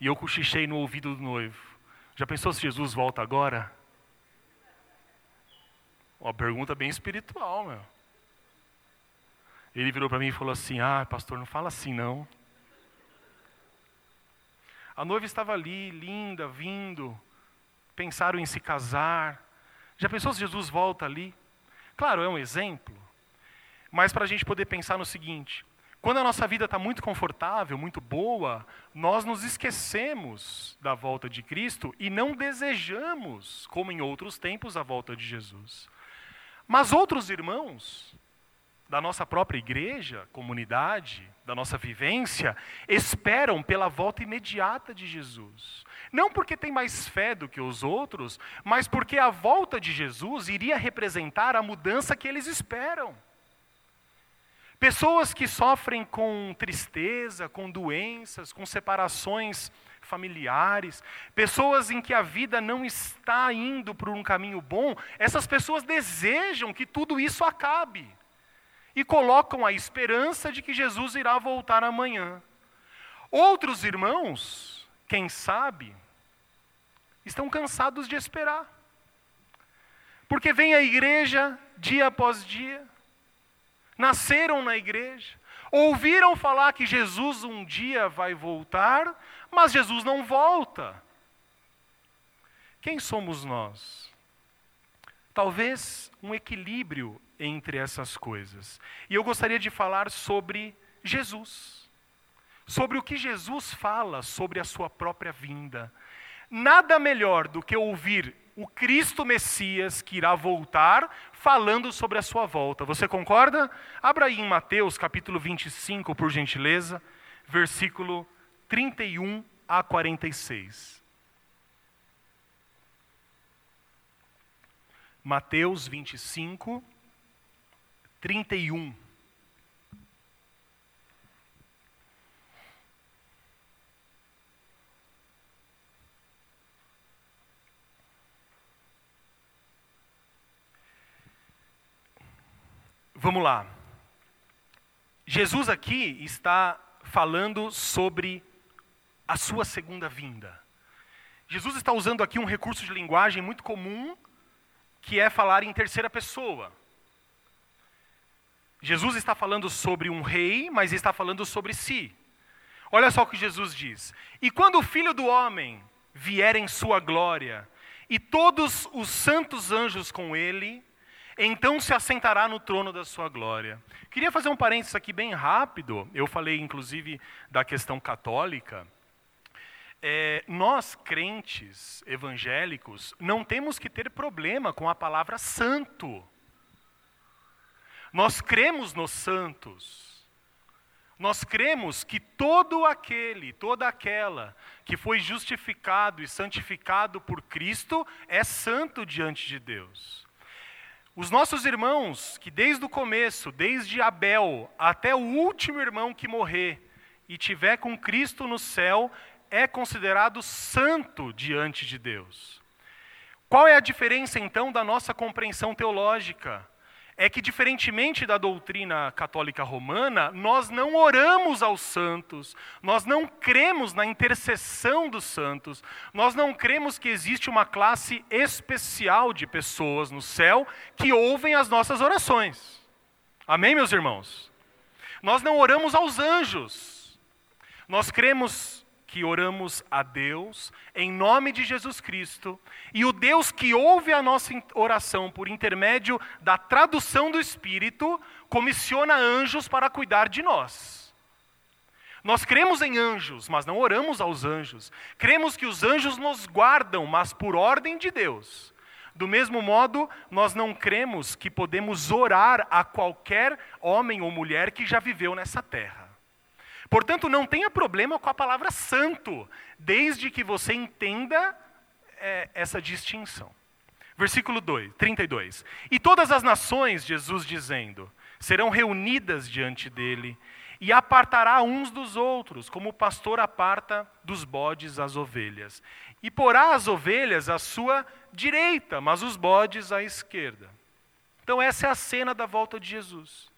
e eu cochichei no ouvido do noivo. Já pensou se Jesus volta agora? Uma pergunta bem espiritual, meu. Ele virou para mim e falou assim: Ah, pastor, não fala assim não. A noiva estava ali, linda, vindo. Pensaram em se casar. Já pensou se Jesus volta ali? Claro, é um exemplo, mas para a gente poder pensar no seguinte: quando a nossa vida está muito confortável, muito boa, nós nos esquecemos da volta de Cristo e não desejamos, como em outros tempos, a volta de Jesus. Mas outros irmãos da nossa própria igreja, comunidade, da nossa vivência, esperam pela volta imediata de Jesus. Não porque tem mais fé do que os outros, mas porque a volta de Jesus iria representar a mudança que eles esperam. Pessoas que sofrem com tristeza, com doenças, com separações familiares, pessoas em que a vida não está indo por um caminho bom, essas pessoas desejam que tudo isso acabe e colocam a esperança de que Jesus irá voltar amanhã. Outros irmãos quem sabe, estão cansados de esperar. Porque vem a igreja dia após dia, nasceram na igreja, ouviram falar que Jesus um dia vai voltar, mas Jesus não volta. Quem somos nós? Talvez um equilíbrio entre essas coisas. E eu gostaria de falar sobre Jesus. Sobre o que Jesus fala sobre a sua própria vinda. Nada melhor do que ouvir o Cristo Messias que irá voltar falando sobre a sua volta. Você concorda? Abra aí em Mateus capítulo 25, por gentileza, versículo 31 a 46. Mateus 25, 31. Vamos lá. Jesus aqui está falando sobre a sua segunda vinda. Jesus está usando aqui um recurso de linguagem muito comum, que é falar em terceira pessoa. Jesus está falando sobre um rei, mas está falando sobre si. Olha só o que Jesus diz: E quando o filho do homem vier em sua glória, e todos os santos anjos com ele, então se assentará no trono da sua glória. Queria fazer um parênteses aqui bem rápido. Eu falei, inclusive, da questão católica. É, nós, crentes evangélicos, não temos que ter problema com a palavra santo. Nós cremos nos santos. Nós cremos que todo aquele, toda aquela que foi justificado e santificado por Cristo é santo diante de Deus. Os nossos irmãos, que desde o começo, desde Abel até o último irmão que morrer e tiver com Cristo no céu, é considerado santo diante de Deus. Qual é a diferença então da nossa compreensão teológica? É que, diferentemente da doutrina católica romana, nós não oramos aos santos, nós não cremos na intercessão dos santos, nós não cremos que existe uma classe especial de pessoas no céu que ouvem as nossas orações. Amém, meus irmãos? Nós não oramos aos anjos, nós cremos que oramos a Deus em nome de Jesus Cristo, e o Deus que ouve a nossa oração por intermédio da tradução do Espírito, comissiona anjos para cuidar de nós. Nós cremos em anjos, mas não oramos aos anjos. Cremos que os anjos nos guardam, mas por ordem de Deus. Do mesmo modo, nós não cremos que podemos orar a qualquer homem ou mulher que já viveu nessa terra. Portanto, não tenha problema com a palavra santo, desde que você entenda é, essa distinção. Versículo 2, 32. E todas as nações, Jesus dizendo, serão reunidas diante dele, e apartará uns dos outros, como o pastor aparta dos bodes as ovelhas. E porá as ovelhas à sua direita, mas os bodes à esquerda. Então, essa é a cena da volta de Jesus.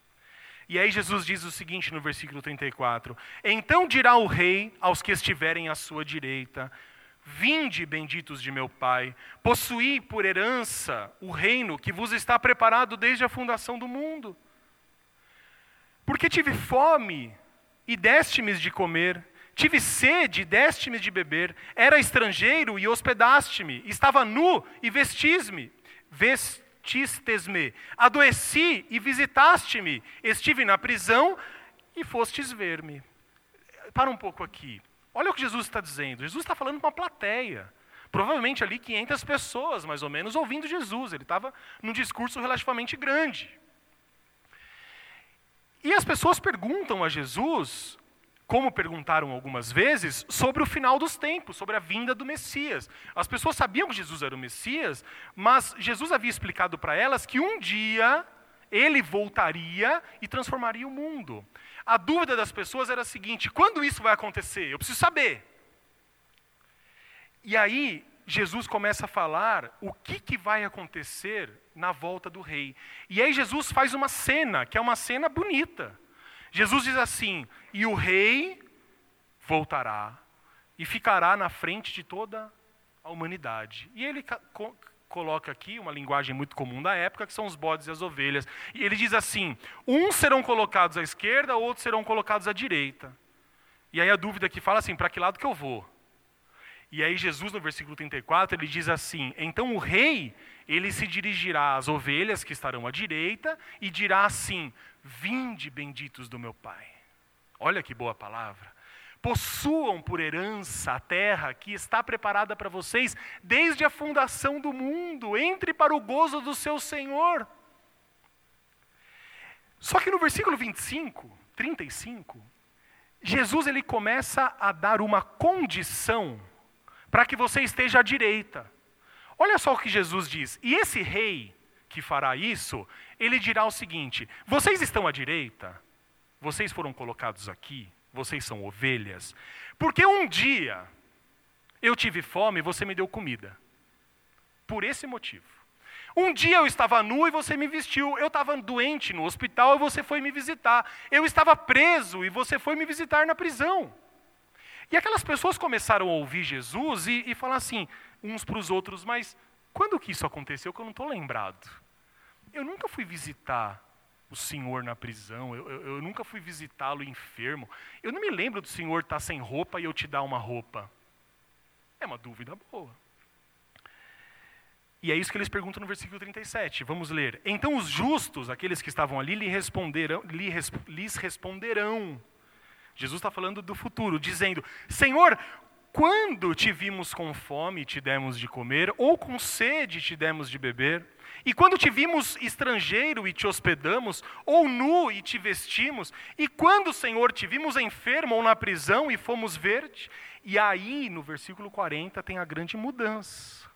E aí Jesus diz o seguinte no versículo 34: Então dirá o rei aos que estiverem à sua direita: Vinde, benditos de meu Pai, possuí por herança o reino que vos está preparado desde a fundação do mundo. Porque tive fome e deste-me de comer, tive sede e deste-me de beber, era estrangeiro e hospedaste-me, estava nu e vestis-me, vest vististes-me, adoeci e visitaste-me, estive na prisão e fostes ver-me. Para um pouco aqui. Olha o que Jesus está dizendo. Jesus está falando com uma plateia. Provavelmente ali 500 pessoas, mais ou menos, ouvindo Jesus. Ele estava num discurso relativamente grande. E as pessoas perguntam a Jesus como perguntaram algumas vezes, sobre o final dos tempos, sobre a vinda do Messias. As pessoas sabiam que Jesus era o Messias, mas Jesus havia explicado para elas que um dia ele voltaria e transformaria o mundo. A dúvida das pessoas era a seguinte: quando isso vai acontecer? Eu preciso saber. E aí, Jesus começa a falar o que, que vai acontecer na volta do rei. E aí, Jesus faz uma cena, que é uma cena bonita. Jesus diz assim: e o rei voltará e ficará na frente de toda a humanidade. E ele co coloca aqui uma linguagem muito comum da época, que são os bodes e as ovelhas. E ele diz assim: uns serão colocados à esquerda, outros serão colocados à direita. E aí a dúvida que fala assim: para que lado que eu vou? E aí Jesus no versículo 34, ele diz assim: "Então o rei, ele se dirigirá às ovelhas que estarão à direita e dirá assim: Vinde, benditos do meu Pai. Olha que boa palavra. Possuam por herança a terra que está preparada para vocês desde a fundação do mundo. Entre para o gozo do seu Senhor. Só que no versículo 25, 35, Jesus ele começa a dar uma condição para que você esteja à direita. Olha só o que Jesus diz. E esse rei que fará isso, ele dirá o seguinte: Vocês estão à direita, vocês foram colocados aqui, vocês são ovelhas, porque um dia eu tive fome e você me deu comida. Por esse motivo. Um dia eu estava nu e você me vestiu. Eu estava doente no hospital e você foi me visitar. Eu estava preso e você foi me visitar na prisão. E aquelas pessoas começaram a ouvir Jesus e, e falar assim, uns para os outros, mas quando que isso aconteceu que eu não estou lembrado? Eu nunca fui visitar o senhor na prisão, eu, eu, eu nunca fui visitá-lo enfermo. Eu não me lembro do senhor estar tá sem roupa e eu te dar uma roupa. É uma dúvida boa. E é isso que eles perguntam no versículo 37. Vamos ler. Então os justos, aqueles que estavam ali, lhe responderão, lhe, lhes responderão. Jesus está falando do futuro, dizendo: Senhor, quando te vimos com fome te demos de comer, ou com sede te demos de beber? E quando te vimos estrangeiro e te hospedamos, ou nu e te vestimos? E quando, Senhor, te vimos enfermo ou na prisão e fomos ver-te? E aí, no versículo 40, tem a grande mudança.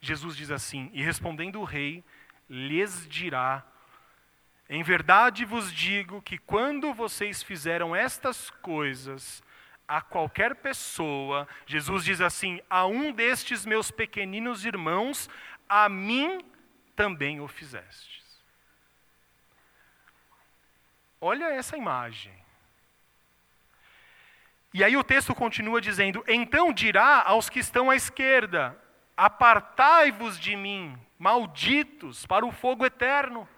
Jesus diz assim: E respondendo o rei, lhes dirá: Em verdade vos digo que quando vocês fizeram estas coisas a qualquer pessoa, Jesus diz assim: A um destes meus pequeninos irmãos, a mim também o fizestes. Olha essa imagem. E aí o texto continua dizendo: Então dirá aos que estão à esquerda: Apartai-vos de mim, malditos, para o fogo eterno,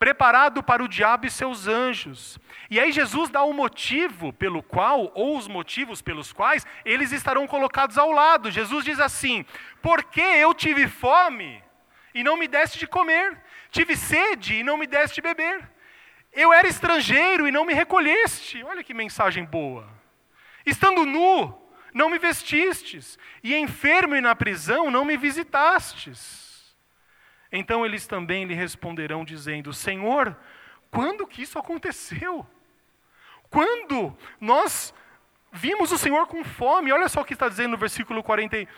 preparado para o diabo e seus anjos. E aí Jesus dá o motivo pelo qual, ou os motivos pelos quais, eles estarão colocados ao lado. Jesus diz assim: Porque eu tive fome e não me deste de comer. Tive sede e não me deste de beber. Eu era estrangeiro e não me recolheste. Olha que mensagem boa. Estando nu, não me vestistes. E enfermo e na prisão, não me visitastes. Então eles também lhe responderão, dizendo: Senhor, quando que isso aconteceu? Quando nós vimos o Senhor com fome? Olha só o que está dizendo no versículo 40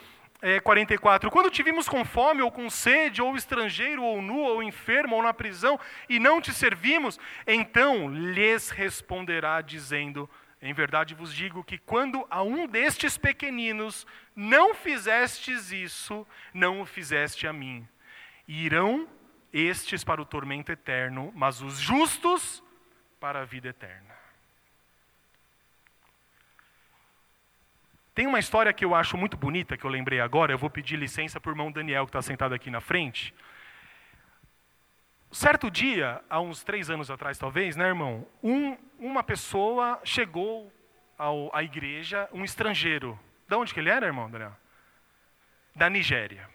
é, 44. Quando te vimos com fome, ou com sede, ou estrangeiro, ou nu, ou enfermo, ou na prisão, e não te servimos, então lhes responderá, dizendo: Em verdade vos digo que quando a um destes pequeninos não fizestes isso, não o fizeste a mim. Irão estes para o tormento eterno, mas os justos para a vida eterna. Tem uma história que eu acho muito bonita, que eu lembrei agora, eu vou pedir licença para o irmão Daniel, que está sentado aqui na frente. Certo dia, há uns três anos atrás talvez, né, irmão? Um, uma pessoa chegou ao, à igreja, um estrangeiro. De onde que ele era, irmão Daniel? Da Nigéria.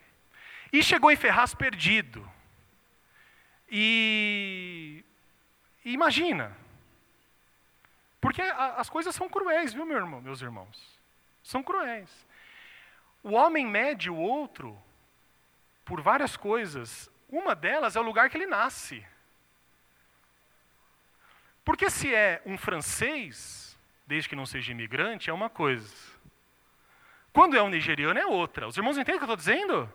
E chegou em Ferraz perdido. E, e imagina, porque a, as coisas são cruéis, viu, meu irmão, meus irmãos? São cruéis. O homem mede o outro por várias coisas. Uma delas é o lugar que ele nasce. Porque se é um francês, desde que não seja imigrante, é uma coisa. Quando é um nigeriano, é outra. Os irmãos entendem o que eu estou dizendo?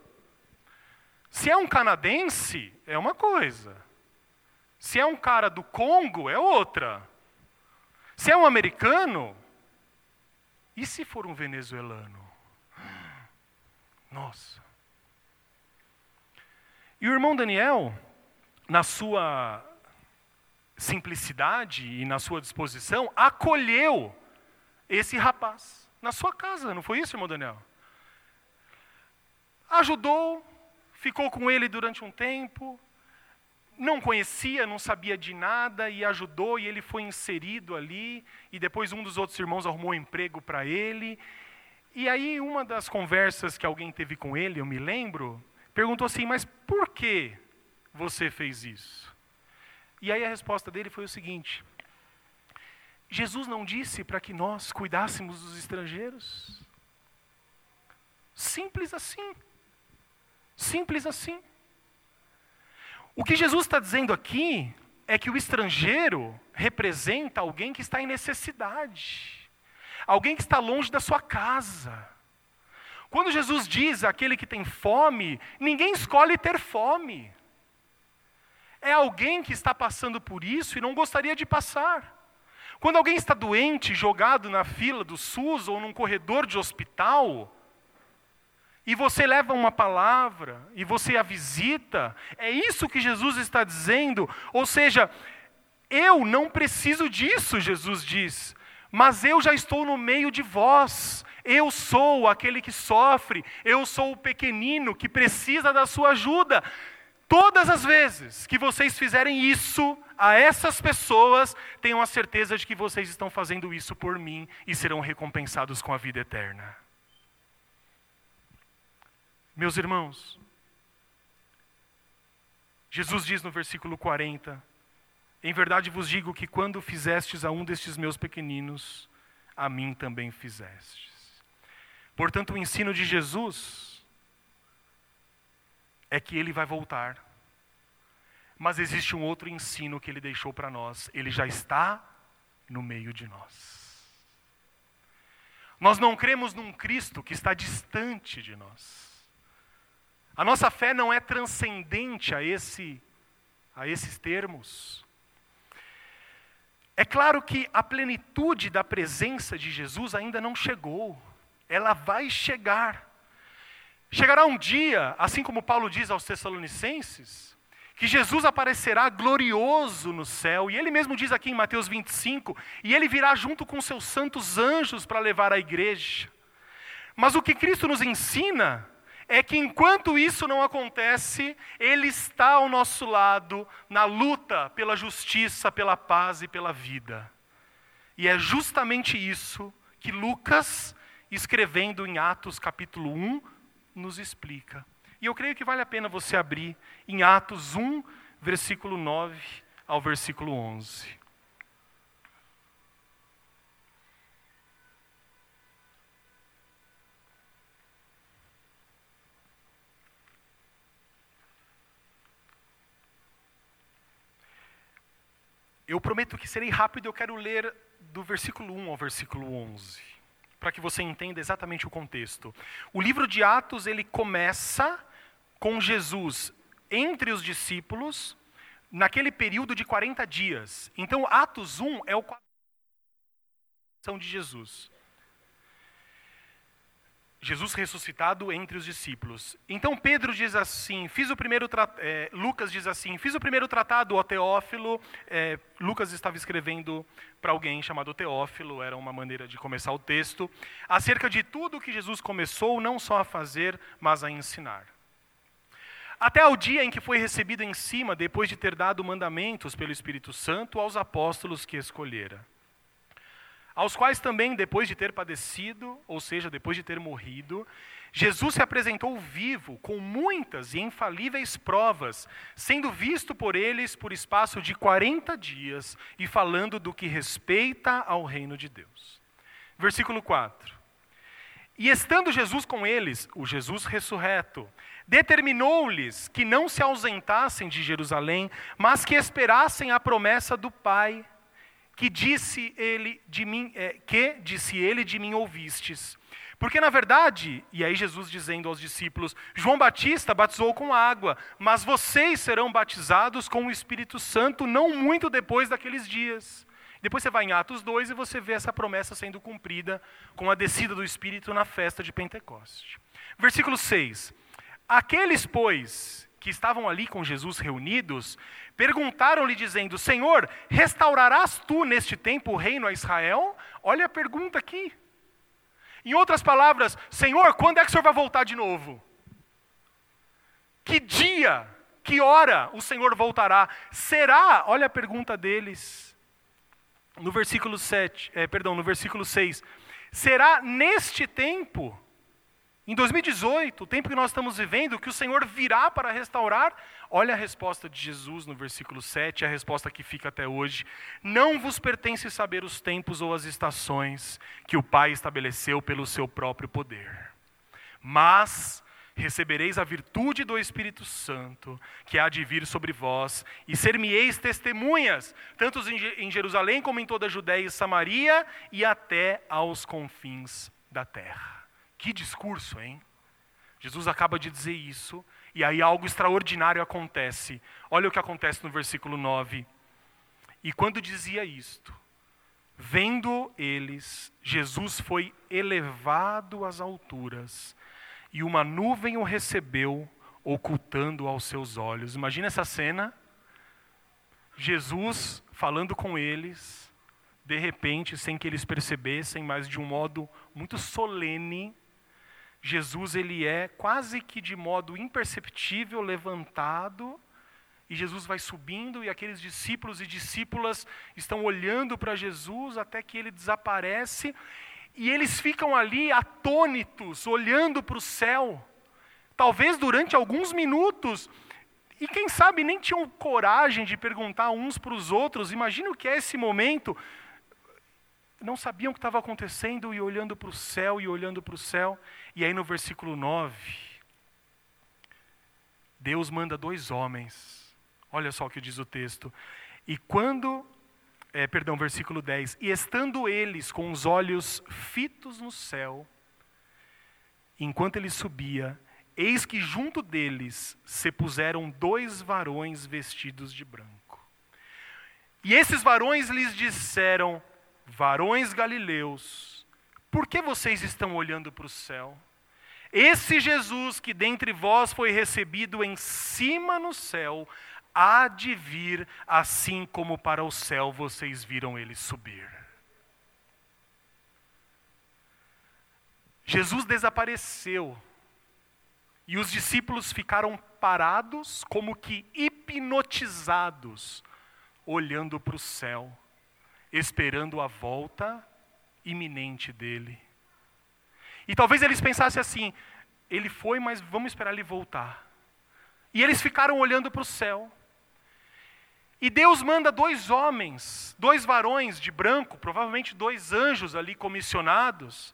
Se é um canadense, é uma coisa. Se é um cara do Congo, é outra. Se é um americano, e se for um venezuelano? Nossa. E o irmão Daniel, na sua simplicidade e na sua disposição, acolheu esse rapaz na sua casa, não foi isso, irmão Daniel? Ajudou, ficou com ele durante um tempo, não conhecia, não sabia de nada e ajudou e ele foi inserido ali e depois um dos outros irmãos arrumou um emprego para ele E aí, uma das conversas que alguém teve com ele, eu me lembro, perguntou assim: Mas por que você fez isso? E aí a resposta dele foi o seguinte: Jesus não disse para que nós cuidássemos dos estrangeiros? Simples assim. Simples assim. O que Jesus está dizendo aqui é que o estrangeiro representa alguém que está em necessidade, alguém que está longe da sua casa. Quando Jesus diz aquele que tem fome, ninguém escolhe ter fome. É alguém que está passando por isso e não gostaria de passar. Quando alguém está doente, jogado na fila do SUS ou num corredor de hospital, e você leva uma palavra e você a visita, é isso que Jesus está dizendo. Ou seja, eu não preciso disso, Jesus diz, mas eu já estou no meio de vós. Eu sou aquele que sofre, eu sou o pequenino que precisa da sua ajuda. Todas as vezes que vocês fizerem isso a essas pessoas, tenham a certeza de que vocês estão fazendo isso por mim e serão recompensados com a vida eterna. Meus irmãos, Jesus diz no versículo 40: Em verdade vos digo que quando fizestes a um destes meus pequeninos, a mim também fizestes. Portanto, o ensino de Jesus é que ele vai voltar. Mas existe um outro ensino que ele deixou para nós. Ele já está no meio de nós. Nós não cremos num Cristo que está distante de nós. A nossa fé não é transcendente a, esse, a esses termos. É claro que a plenitude da presença de Jesus ainda não chegou, ela vai chegar. Chegará um dia, assim como Paulo diz aos Tessalonicenses, que Jesus aparecerá glorioso no céu, e ele mesmo diz aqui em Mateus 25, e ele virá junto com seus santos anjos para levar a igreja. Mas o que Cristo nos ensina é que enquanto isso não acontece, Ele está ao nosso lado na luta pela justiça, pela paz e pela vida. E é justamente isso que Lucas, escrevendo em Atos capítulo 1, nos explica. E eu creio que vale a pena você abrir em Atos 1, versículo 9 ao versículo 11. Eu prometo que serei rápido, eu quero ler do versículo 1 ao versículo 11, para que você entenda exatamente o contexto. O livro de Atos, ele começa com Jesus entre os discípulos, naquele período de 40 dias. Então, Atos 1 é o de Jesus. Jesus ressuscitado entre os discípulos. Então Pedro diz assim, fiz o primeiro é, Lucas diz assim, fiz o primeiro tratado ao Teófilo. É, Lucas estava escrevendo para alguém chamado Teófilo, era uma maneira de começar o texto, acerca de tudo que Jesus começou não só a fazer, mas a ensinar. Até o dia em que foi recebido em cima, depois de ter dado mandamentos pelo Espírito Santo aos apóstolos que escolhera aos quais também, depois de ter padecido, ou seja, depois de ter morrido, Jesus se apresentou vivo, com muitas e infalíveis provas, sendo visto por eles por espaço de 40 dias e falando do que respeita ao reino de Deus. Versículo 4. E estando Jesus com eles, o Jesus ressurreto, determinou-lhes que não se ausentassem de Jerusalém, mas que esperassem a promessa do Pai que disse ele de mim, é, que disse ele de mim ouvistes. Porque na verdade, e aí Jesus dizendo aos discípulos, João Batista batizou com água, mas vocês serão batizados com o Espírito Santo não muito depois daqueles dias. Depois você vai em Atos 2 e você vê essa promessa sendo cumprida com a descida do Espírito na festa de Pentecoste. Versículo 6. Aqueles, pois, que estavam ali com Jesus reunidos, perguntaram-lhe, dizendo: Senhor, restaurarás tu neste tempo o reino a Israel? Olha a pergunta aqui. Em outras palavras, Senhor, quando é que o Senhor vai voltar de novo? Que dia, que hora o Senhor voltará? Será, olha a pergunta deles, no versículo 7, é, perdão, no versículo 6. Será neste tempo, em 2018, o tempo que nós estamos vivendo, que o Senhor virá para restaurar? Olha a resposta de Jesus no versículo 7, a resposta que fica até hoje. Não vos pertence saber os tempos ou as estações que o Pai estabeleceu pelo seu próprio poder. Mas recebereis a virtude do Espírito Santo, que há de vir sobre vós, e ser-me-eis testemunhas, tanto em Jerusalém como em toda a Judéia e Samaria, e até aos confins da terra. Que discurso, hein? Jesus acaba de dizer isso, e aí algo extraordinário acontece. Olha o que acontece no versículo 9. E quando dizia isto, vendo eles, Jesus foi elevado às alturas, e uma nuvem o recebeu, ocultando aos seus olhos. Imagina essa cena. Jesus falando com eles, de repente, sem que eles percebessem, mas de um modo muito solene, Jesus ele é quase que de modo imperceptível levantado, e Jesus vai subindo e aqueles discípulos e discípulas estão olhando para Jesus até que ele desaparece e eles ficam ali atônitos, olhando para o céu, talvez durante alguns minutos, e quem sabe nem tinham coragem de perguntar uns para os outros. Imagina o que é esse momento. Não sabiam o que estava acontecendo e olhando para o céu e olhando para o céu. E aí no versículo 9, Deus manda dois homens. Olha só o que diz o texto. E quando é, perdão, versículo 10. E estando eles com os olhos fitos no céu, enquanto ele subia, eis que junto deles se puseram dois varões vestidos de branco. E esses varões lhes disseram: Varões galileus, por que vocês estão olhando para o céu? Esse Jesus que dentre vós foi recebido em cima no céu, há de vir, assim como para o céu vocês viram ele subir. Jesus desapareceu e os discípulos ficaram parados, como que hipnotizados, olhando para o céu, esperando a volta iminente dele. E talvez eles pensassem assim: ele foi, mas vamos esperar ele voltar. E eles ficaram olhando para o céu. E Deus manda dois homens, dois varões de branco, provavelmente dois anjos ali comissionados.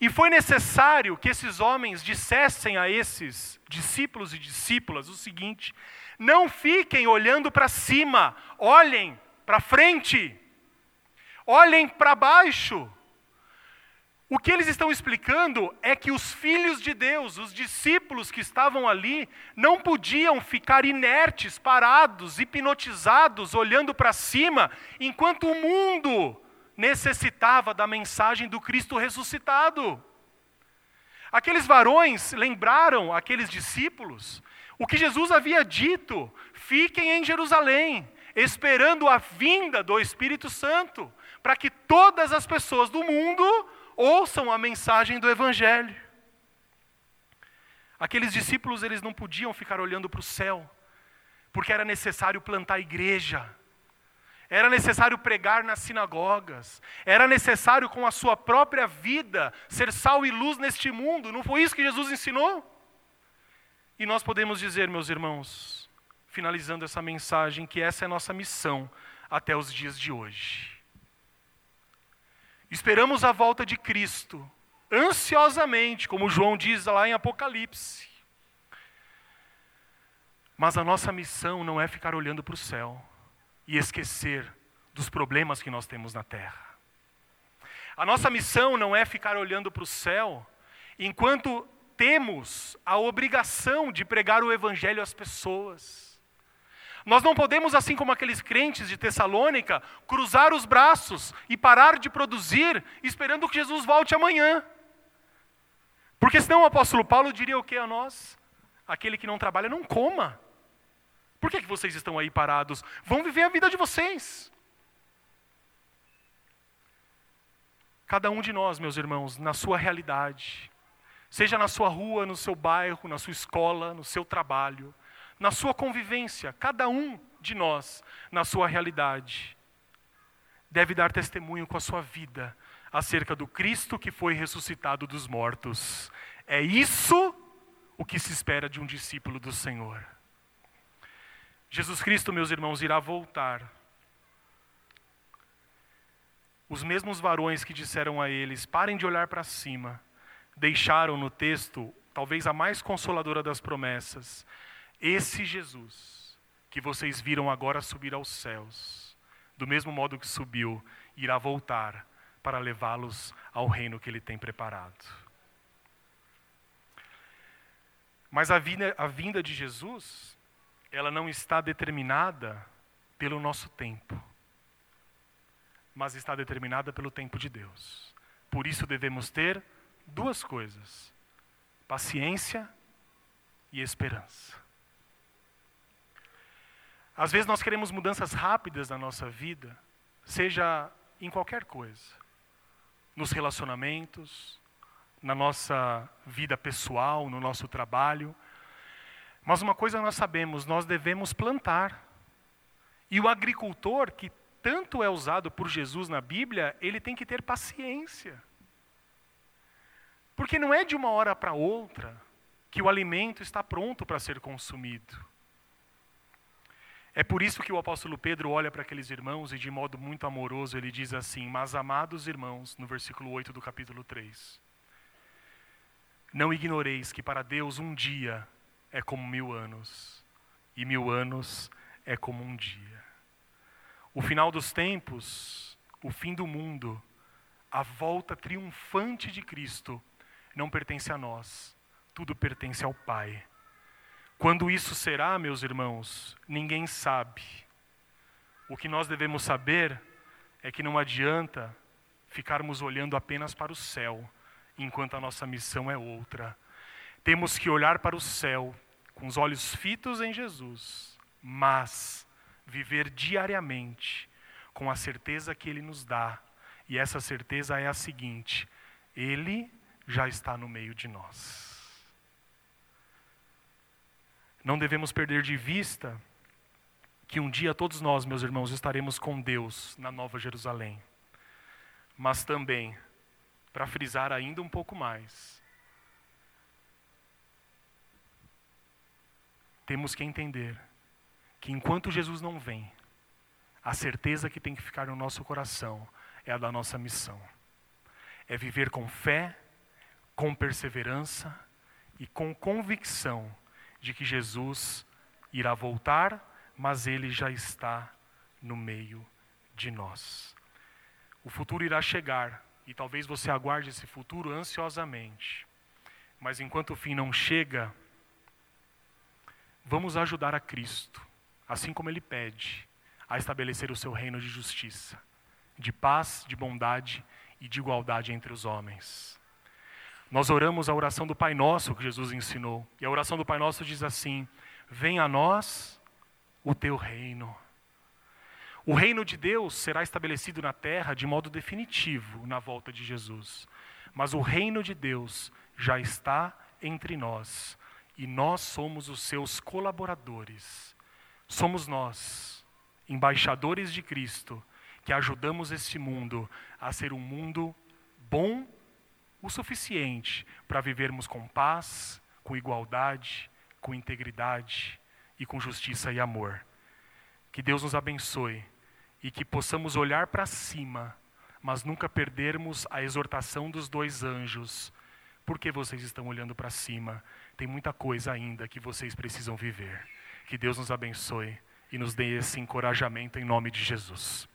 E foi necessário que esses homens dissessem a esses discípulos e discípulas o seguinte: não fiquem olhando para cima, olhem para frente, olhem para baixo. O que eles estão explicando é que os filhos de Deus, os discípulos que estavam ali, não podiam ficar inertes, parados, hipnotizados, olhando para cima, enquanto o mundo necessitava da mensagem do Cristo ressuscitado. Aqueles varões lembraram aqueles discípulos o que Jesus havia dito: fiquem em Jerusalém, esperando a vinda do Espírito Santo, para que todas as pessoas do mundo ouçam a mensagem do Evangelho. Aqueles discípulos, eles não podiam ficar olhando para o céu, porque era necessário plantar igreja, era necessário pregar nas sinagogas, era necessário com a sua própria vida ser sal e luz neste mundo, não foi isso que Jesus ensinou? E nós podemos dizer, meus irmãos, finalizando essa mensagem, que essa é a nossa missão até os dias de hoje. Esperamos a volta de Cristo, ansiosamente, como João diz lá em Apocalipse. Mas a nossa missão não é ficar olhando para o céu e esquecer dos problemas que nós temos na terra. A nossa missão não é ficar olhando para o céu enquanto temos a obrigação de pregar o Evangelho às pessoas. Nós não podemos, assim como aqueles crentes de Tessalônica, cruzar os braços e parar de produzir esperando que Jesus volte amanhã. Porque senão o apóstolo Paulo diria o que a nós? Aquele que não trabalha não coma. Por que, que vocês estão aí parados? Vão viver a vida de vocês. Cada um de nós, meus irmãos, na sua realidade, seja na sua rua, no seu bairro, na sua escola, no seu trabalho, na sua convivência, cada um de nós, na sua realidade, deve dar testemunho com a sua vida acerca do Cristo que foi ressuscitado dos mortos. É isso o que se espera de um discípulo do Senhor. Jesus Cristo, meus irmãos, irá voltar. Os mesmos varões que disseram a eles: parem de olhar para cima, deixaram no texto talvez a mais consoladora das promessas. Esse Jesus, que vocês viram agora subir aos céus, do mesmo modo que subiu, irá voltar para levá-los ao reino que ele tem preparado. Mas a vinda, a vinda de Jesus, ela não está determinada pelo nosso tempo, mas está determinada pelo tempo de Deus. Por isso devemos ter duas coisas: paciência e esperança. Às vezes nós queremos mudanças rápidas na nossa vida, seja em qualquer coisa, nos relacionamentos, na nossa vida pessoal, no nosso trabalho. Mas uma coisa nós sabemos, nós devemos plantar. E o agricultor, que tanto é usado por Jesus na Bíblia, ele tem que ter paciência. Porque não é de uma hora para outra que o alimento está pronto para ser consumido. É por isso que o apóstolo Pedro olha para aqueles irmãos e, de modo muito amoroso, ele diz assim: Mas amados irmãos, no versículo 8 do capítulo 3, não ignoreis que para Deus um dia é como mil anos, e mil anos é como um dia. O final dos tempos, o fim do mundo, a volta triunfante de Cristo não pertence a nós, tudo pertence ao Pai. Quando isso será, meus irmãos, ninguém sabe. O que nós devemos saber é que não adianta ficarmos olhando apenas para o céu, enquanto a nossa missão é outra. Temos que olhar para o céu com os olhos fitos em Jesus, mas viver diariamente com a certeza que Ele nos dá. E essa certeza é a seguinte: Ele já está no meio de nós. Não devemos perder de vista que um dia todos nós, meus irmãos, estaremos com Deus na Nova Jerusalém. Mas também, para frisar ainda um pouco mais, temos que entender que enquanto Jesus não vem, a certeza que tem que ficar no nosso coração é a da nossa missão. É viver com fé com perseverança e com convicção de que Jesus irá voltar, mas ele já está no meio de nós. O futuro irá chegar e talvez você aguarde esse futuro ansiosamente. Mas enquanto o fim não chega, vamos ajudar a Cristo, assim como ele pede, a estabelecer o seu reino de justiça, de paz, de bondade e de igualdade entre os homens. Nós oramos a oração do Pai Nosso que Jesus ensinou. E a oração do Pai Nosso diz assim: Venha a nós o teu reino. O reino de Deus será estabelecido na terra de modo definitivo na volta de Jesus. Mas o reino de Deus já está entre nós e nós somos os seus colaboradores. Somos nós, embaixadores de Cristo, que ajudamos esse mundo a ser um mundo bom o suficiente para vivermos com paz, com igualdade, com integridade e com justiça e amor. Que Deus nos abençoe e que possamos olhar para cima, mas nunca perdermos a exortação dos dois anjos. Por que vocês estão olhando para cima? Tem muita coisa ainda que vocês precisam viver. Que Deus nos abençoe e nos dê esse encorajamento em nome de Jesus.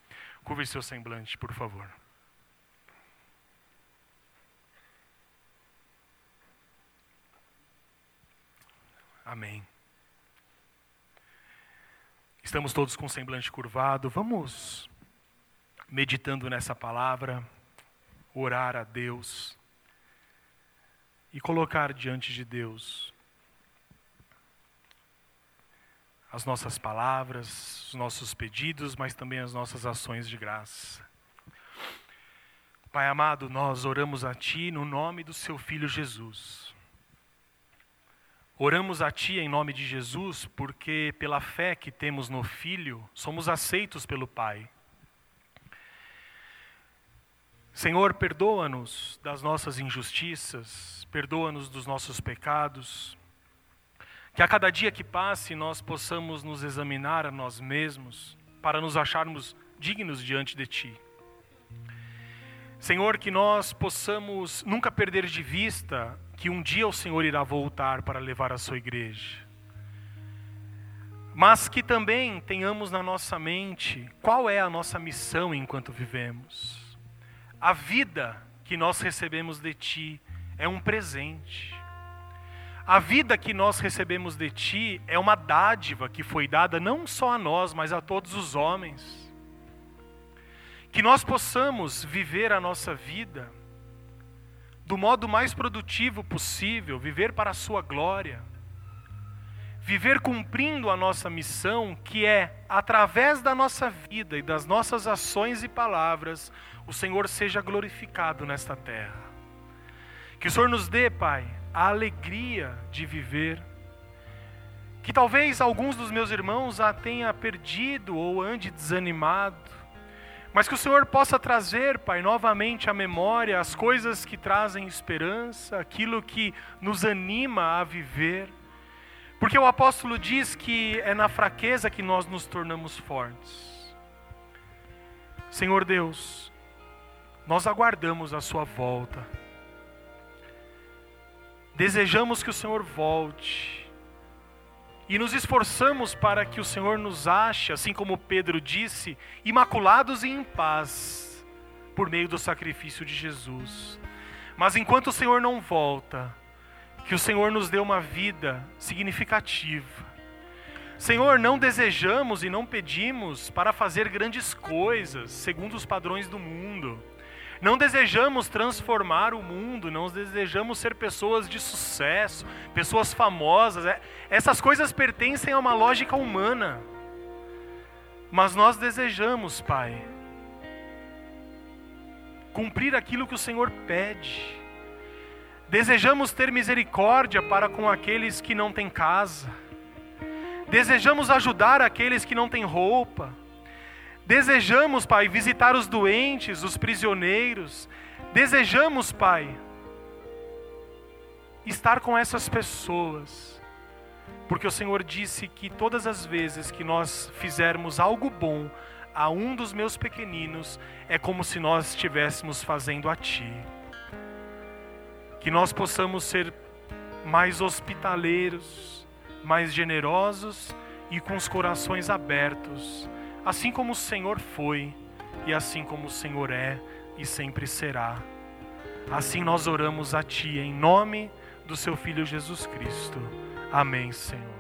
Curve seu semblante, por favor. Amém. Estamos todos com o semblante curvado. Vamos meditando nessa palavra, orar a Deus e colocar diante de Deus as nossas palavras, os nossos pedidos, mas também as nossas ações de graça. Pai amado, nós oramos a Ti no nome do Seu Filho Jesus. Oramos a Ti em nome de Jesus, porque pela fé que temos no Filho, somos aceitos pelo Pai. Senhor, perdoa-nos das nossas injustiças, perdoa-nos dos nossos pecados. Que a cada dia que passe nós possamos nos examinar a nós mesmos para nos acharmos dignos diante de Ti. Senhor, que nós possamos nunca perder de vista que um dia o Senhor irá voltar para levar a sua igreja. Mas que também tenhamos na nossa mente qual é a nossa missão enquanto vivemos. A vida que nós recebemos de Ti é um presente. A vida que nós recebemos de Ti é uma dádiva que foi dada não só a nós, mas a todos os homens que nós possamos viver a nossa vida do modo mais produtivo possível, viver para a Sua glória, viver cumprindo a nossa missão, que é, através da nossa vida e das nossas ações e palavras, o Senhor seja glorificado nesta terra. Que o Senhor nos dê, Pai, a alegria de viver. Que talvez alguns dos meus irmãos a tenha perdido ou ande desanimado mas que o Senhor possa trazer, Pai, novamente à memória as coisas que trazem esperança, aquilo que nos anima a viver. Porque o apóstolo diz que é na fraqueza que nós nos tornamos fortes. Senhor Deus, nós aguardamos a Sua volta. Desejamos que o Senhor volte e nos esforçamos para que o Senhor nos ache, assim como Pedro disse, imaculados e em paz, por meio do sacrifício de Jesus. Mas enquanto o Senhor não volta, que o Senhor nos dê uma vida significativa. Senhor, não desejamos e não pedimos para fazer grandes coisas segundo os padrões do mundo não desejamos transformar o mundo, não desejamos ser pessoas de sucesso, pessoas famosas. É, essas coisas pertencem a uma lógica humana. Mas nós desejamos, Pai, cumprir aquilo que o Senhor pede. Desejamos ter misericórdia para com aqueles que não têm casa. Desejamos ajudar aqueles que não têm roupa. Desejamos, Pai, visitar os doentes, os prisioneiros. Desejamos, Pai, estar com essas pessoas. Porque o Senhor disse que todas as vezes que nós fizermos algo bom a um dos meus pequeninos, é como se nós estivéssemos fazendo a Ti. Que nós possamos ser mais hospitaleiros, mais generosos e com os corações abertos assim como o Senhor foi, e assim como o Senhor é e sempre será. Assim nós oramos a Ti, em nome do Seu Filho Jesus Cristo. Amém, Senhor.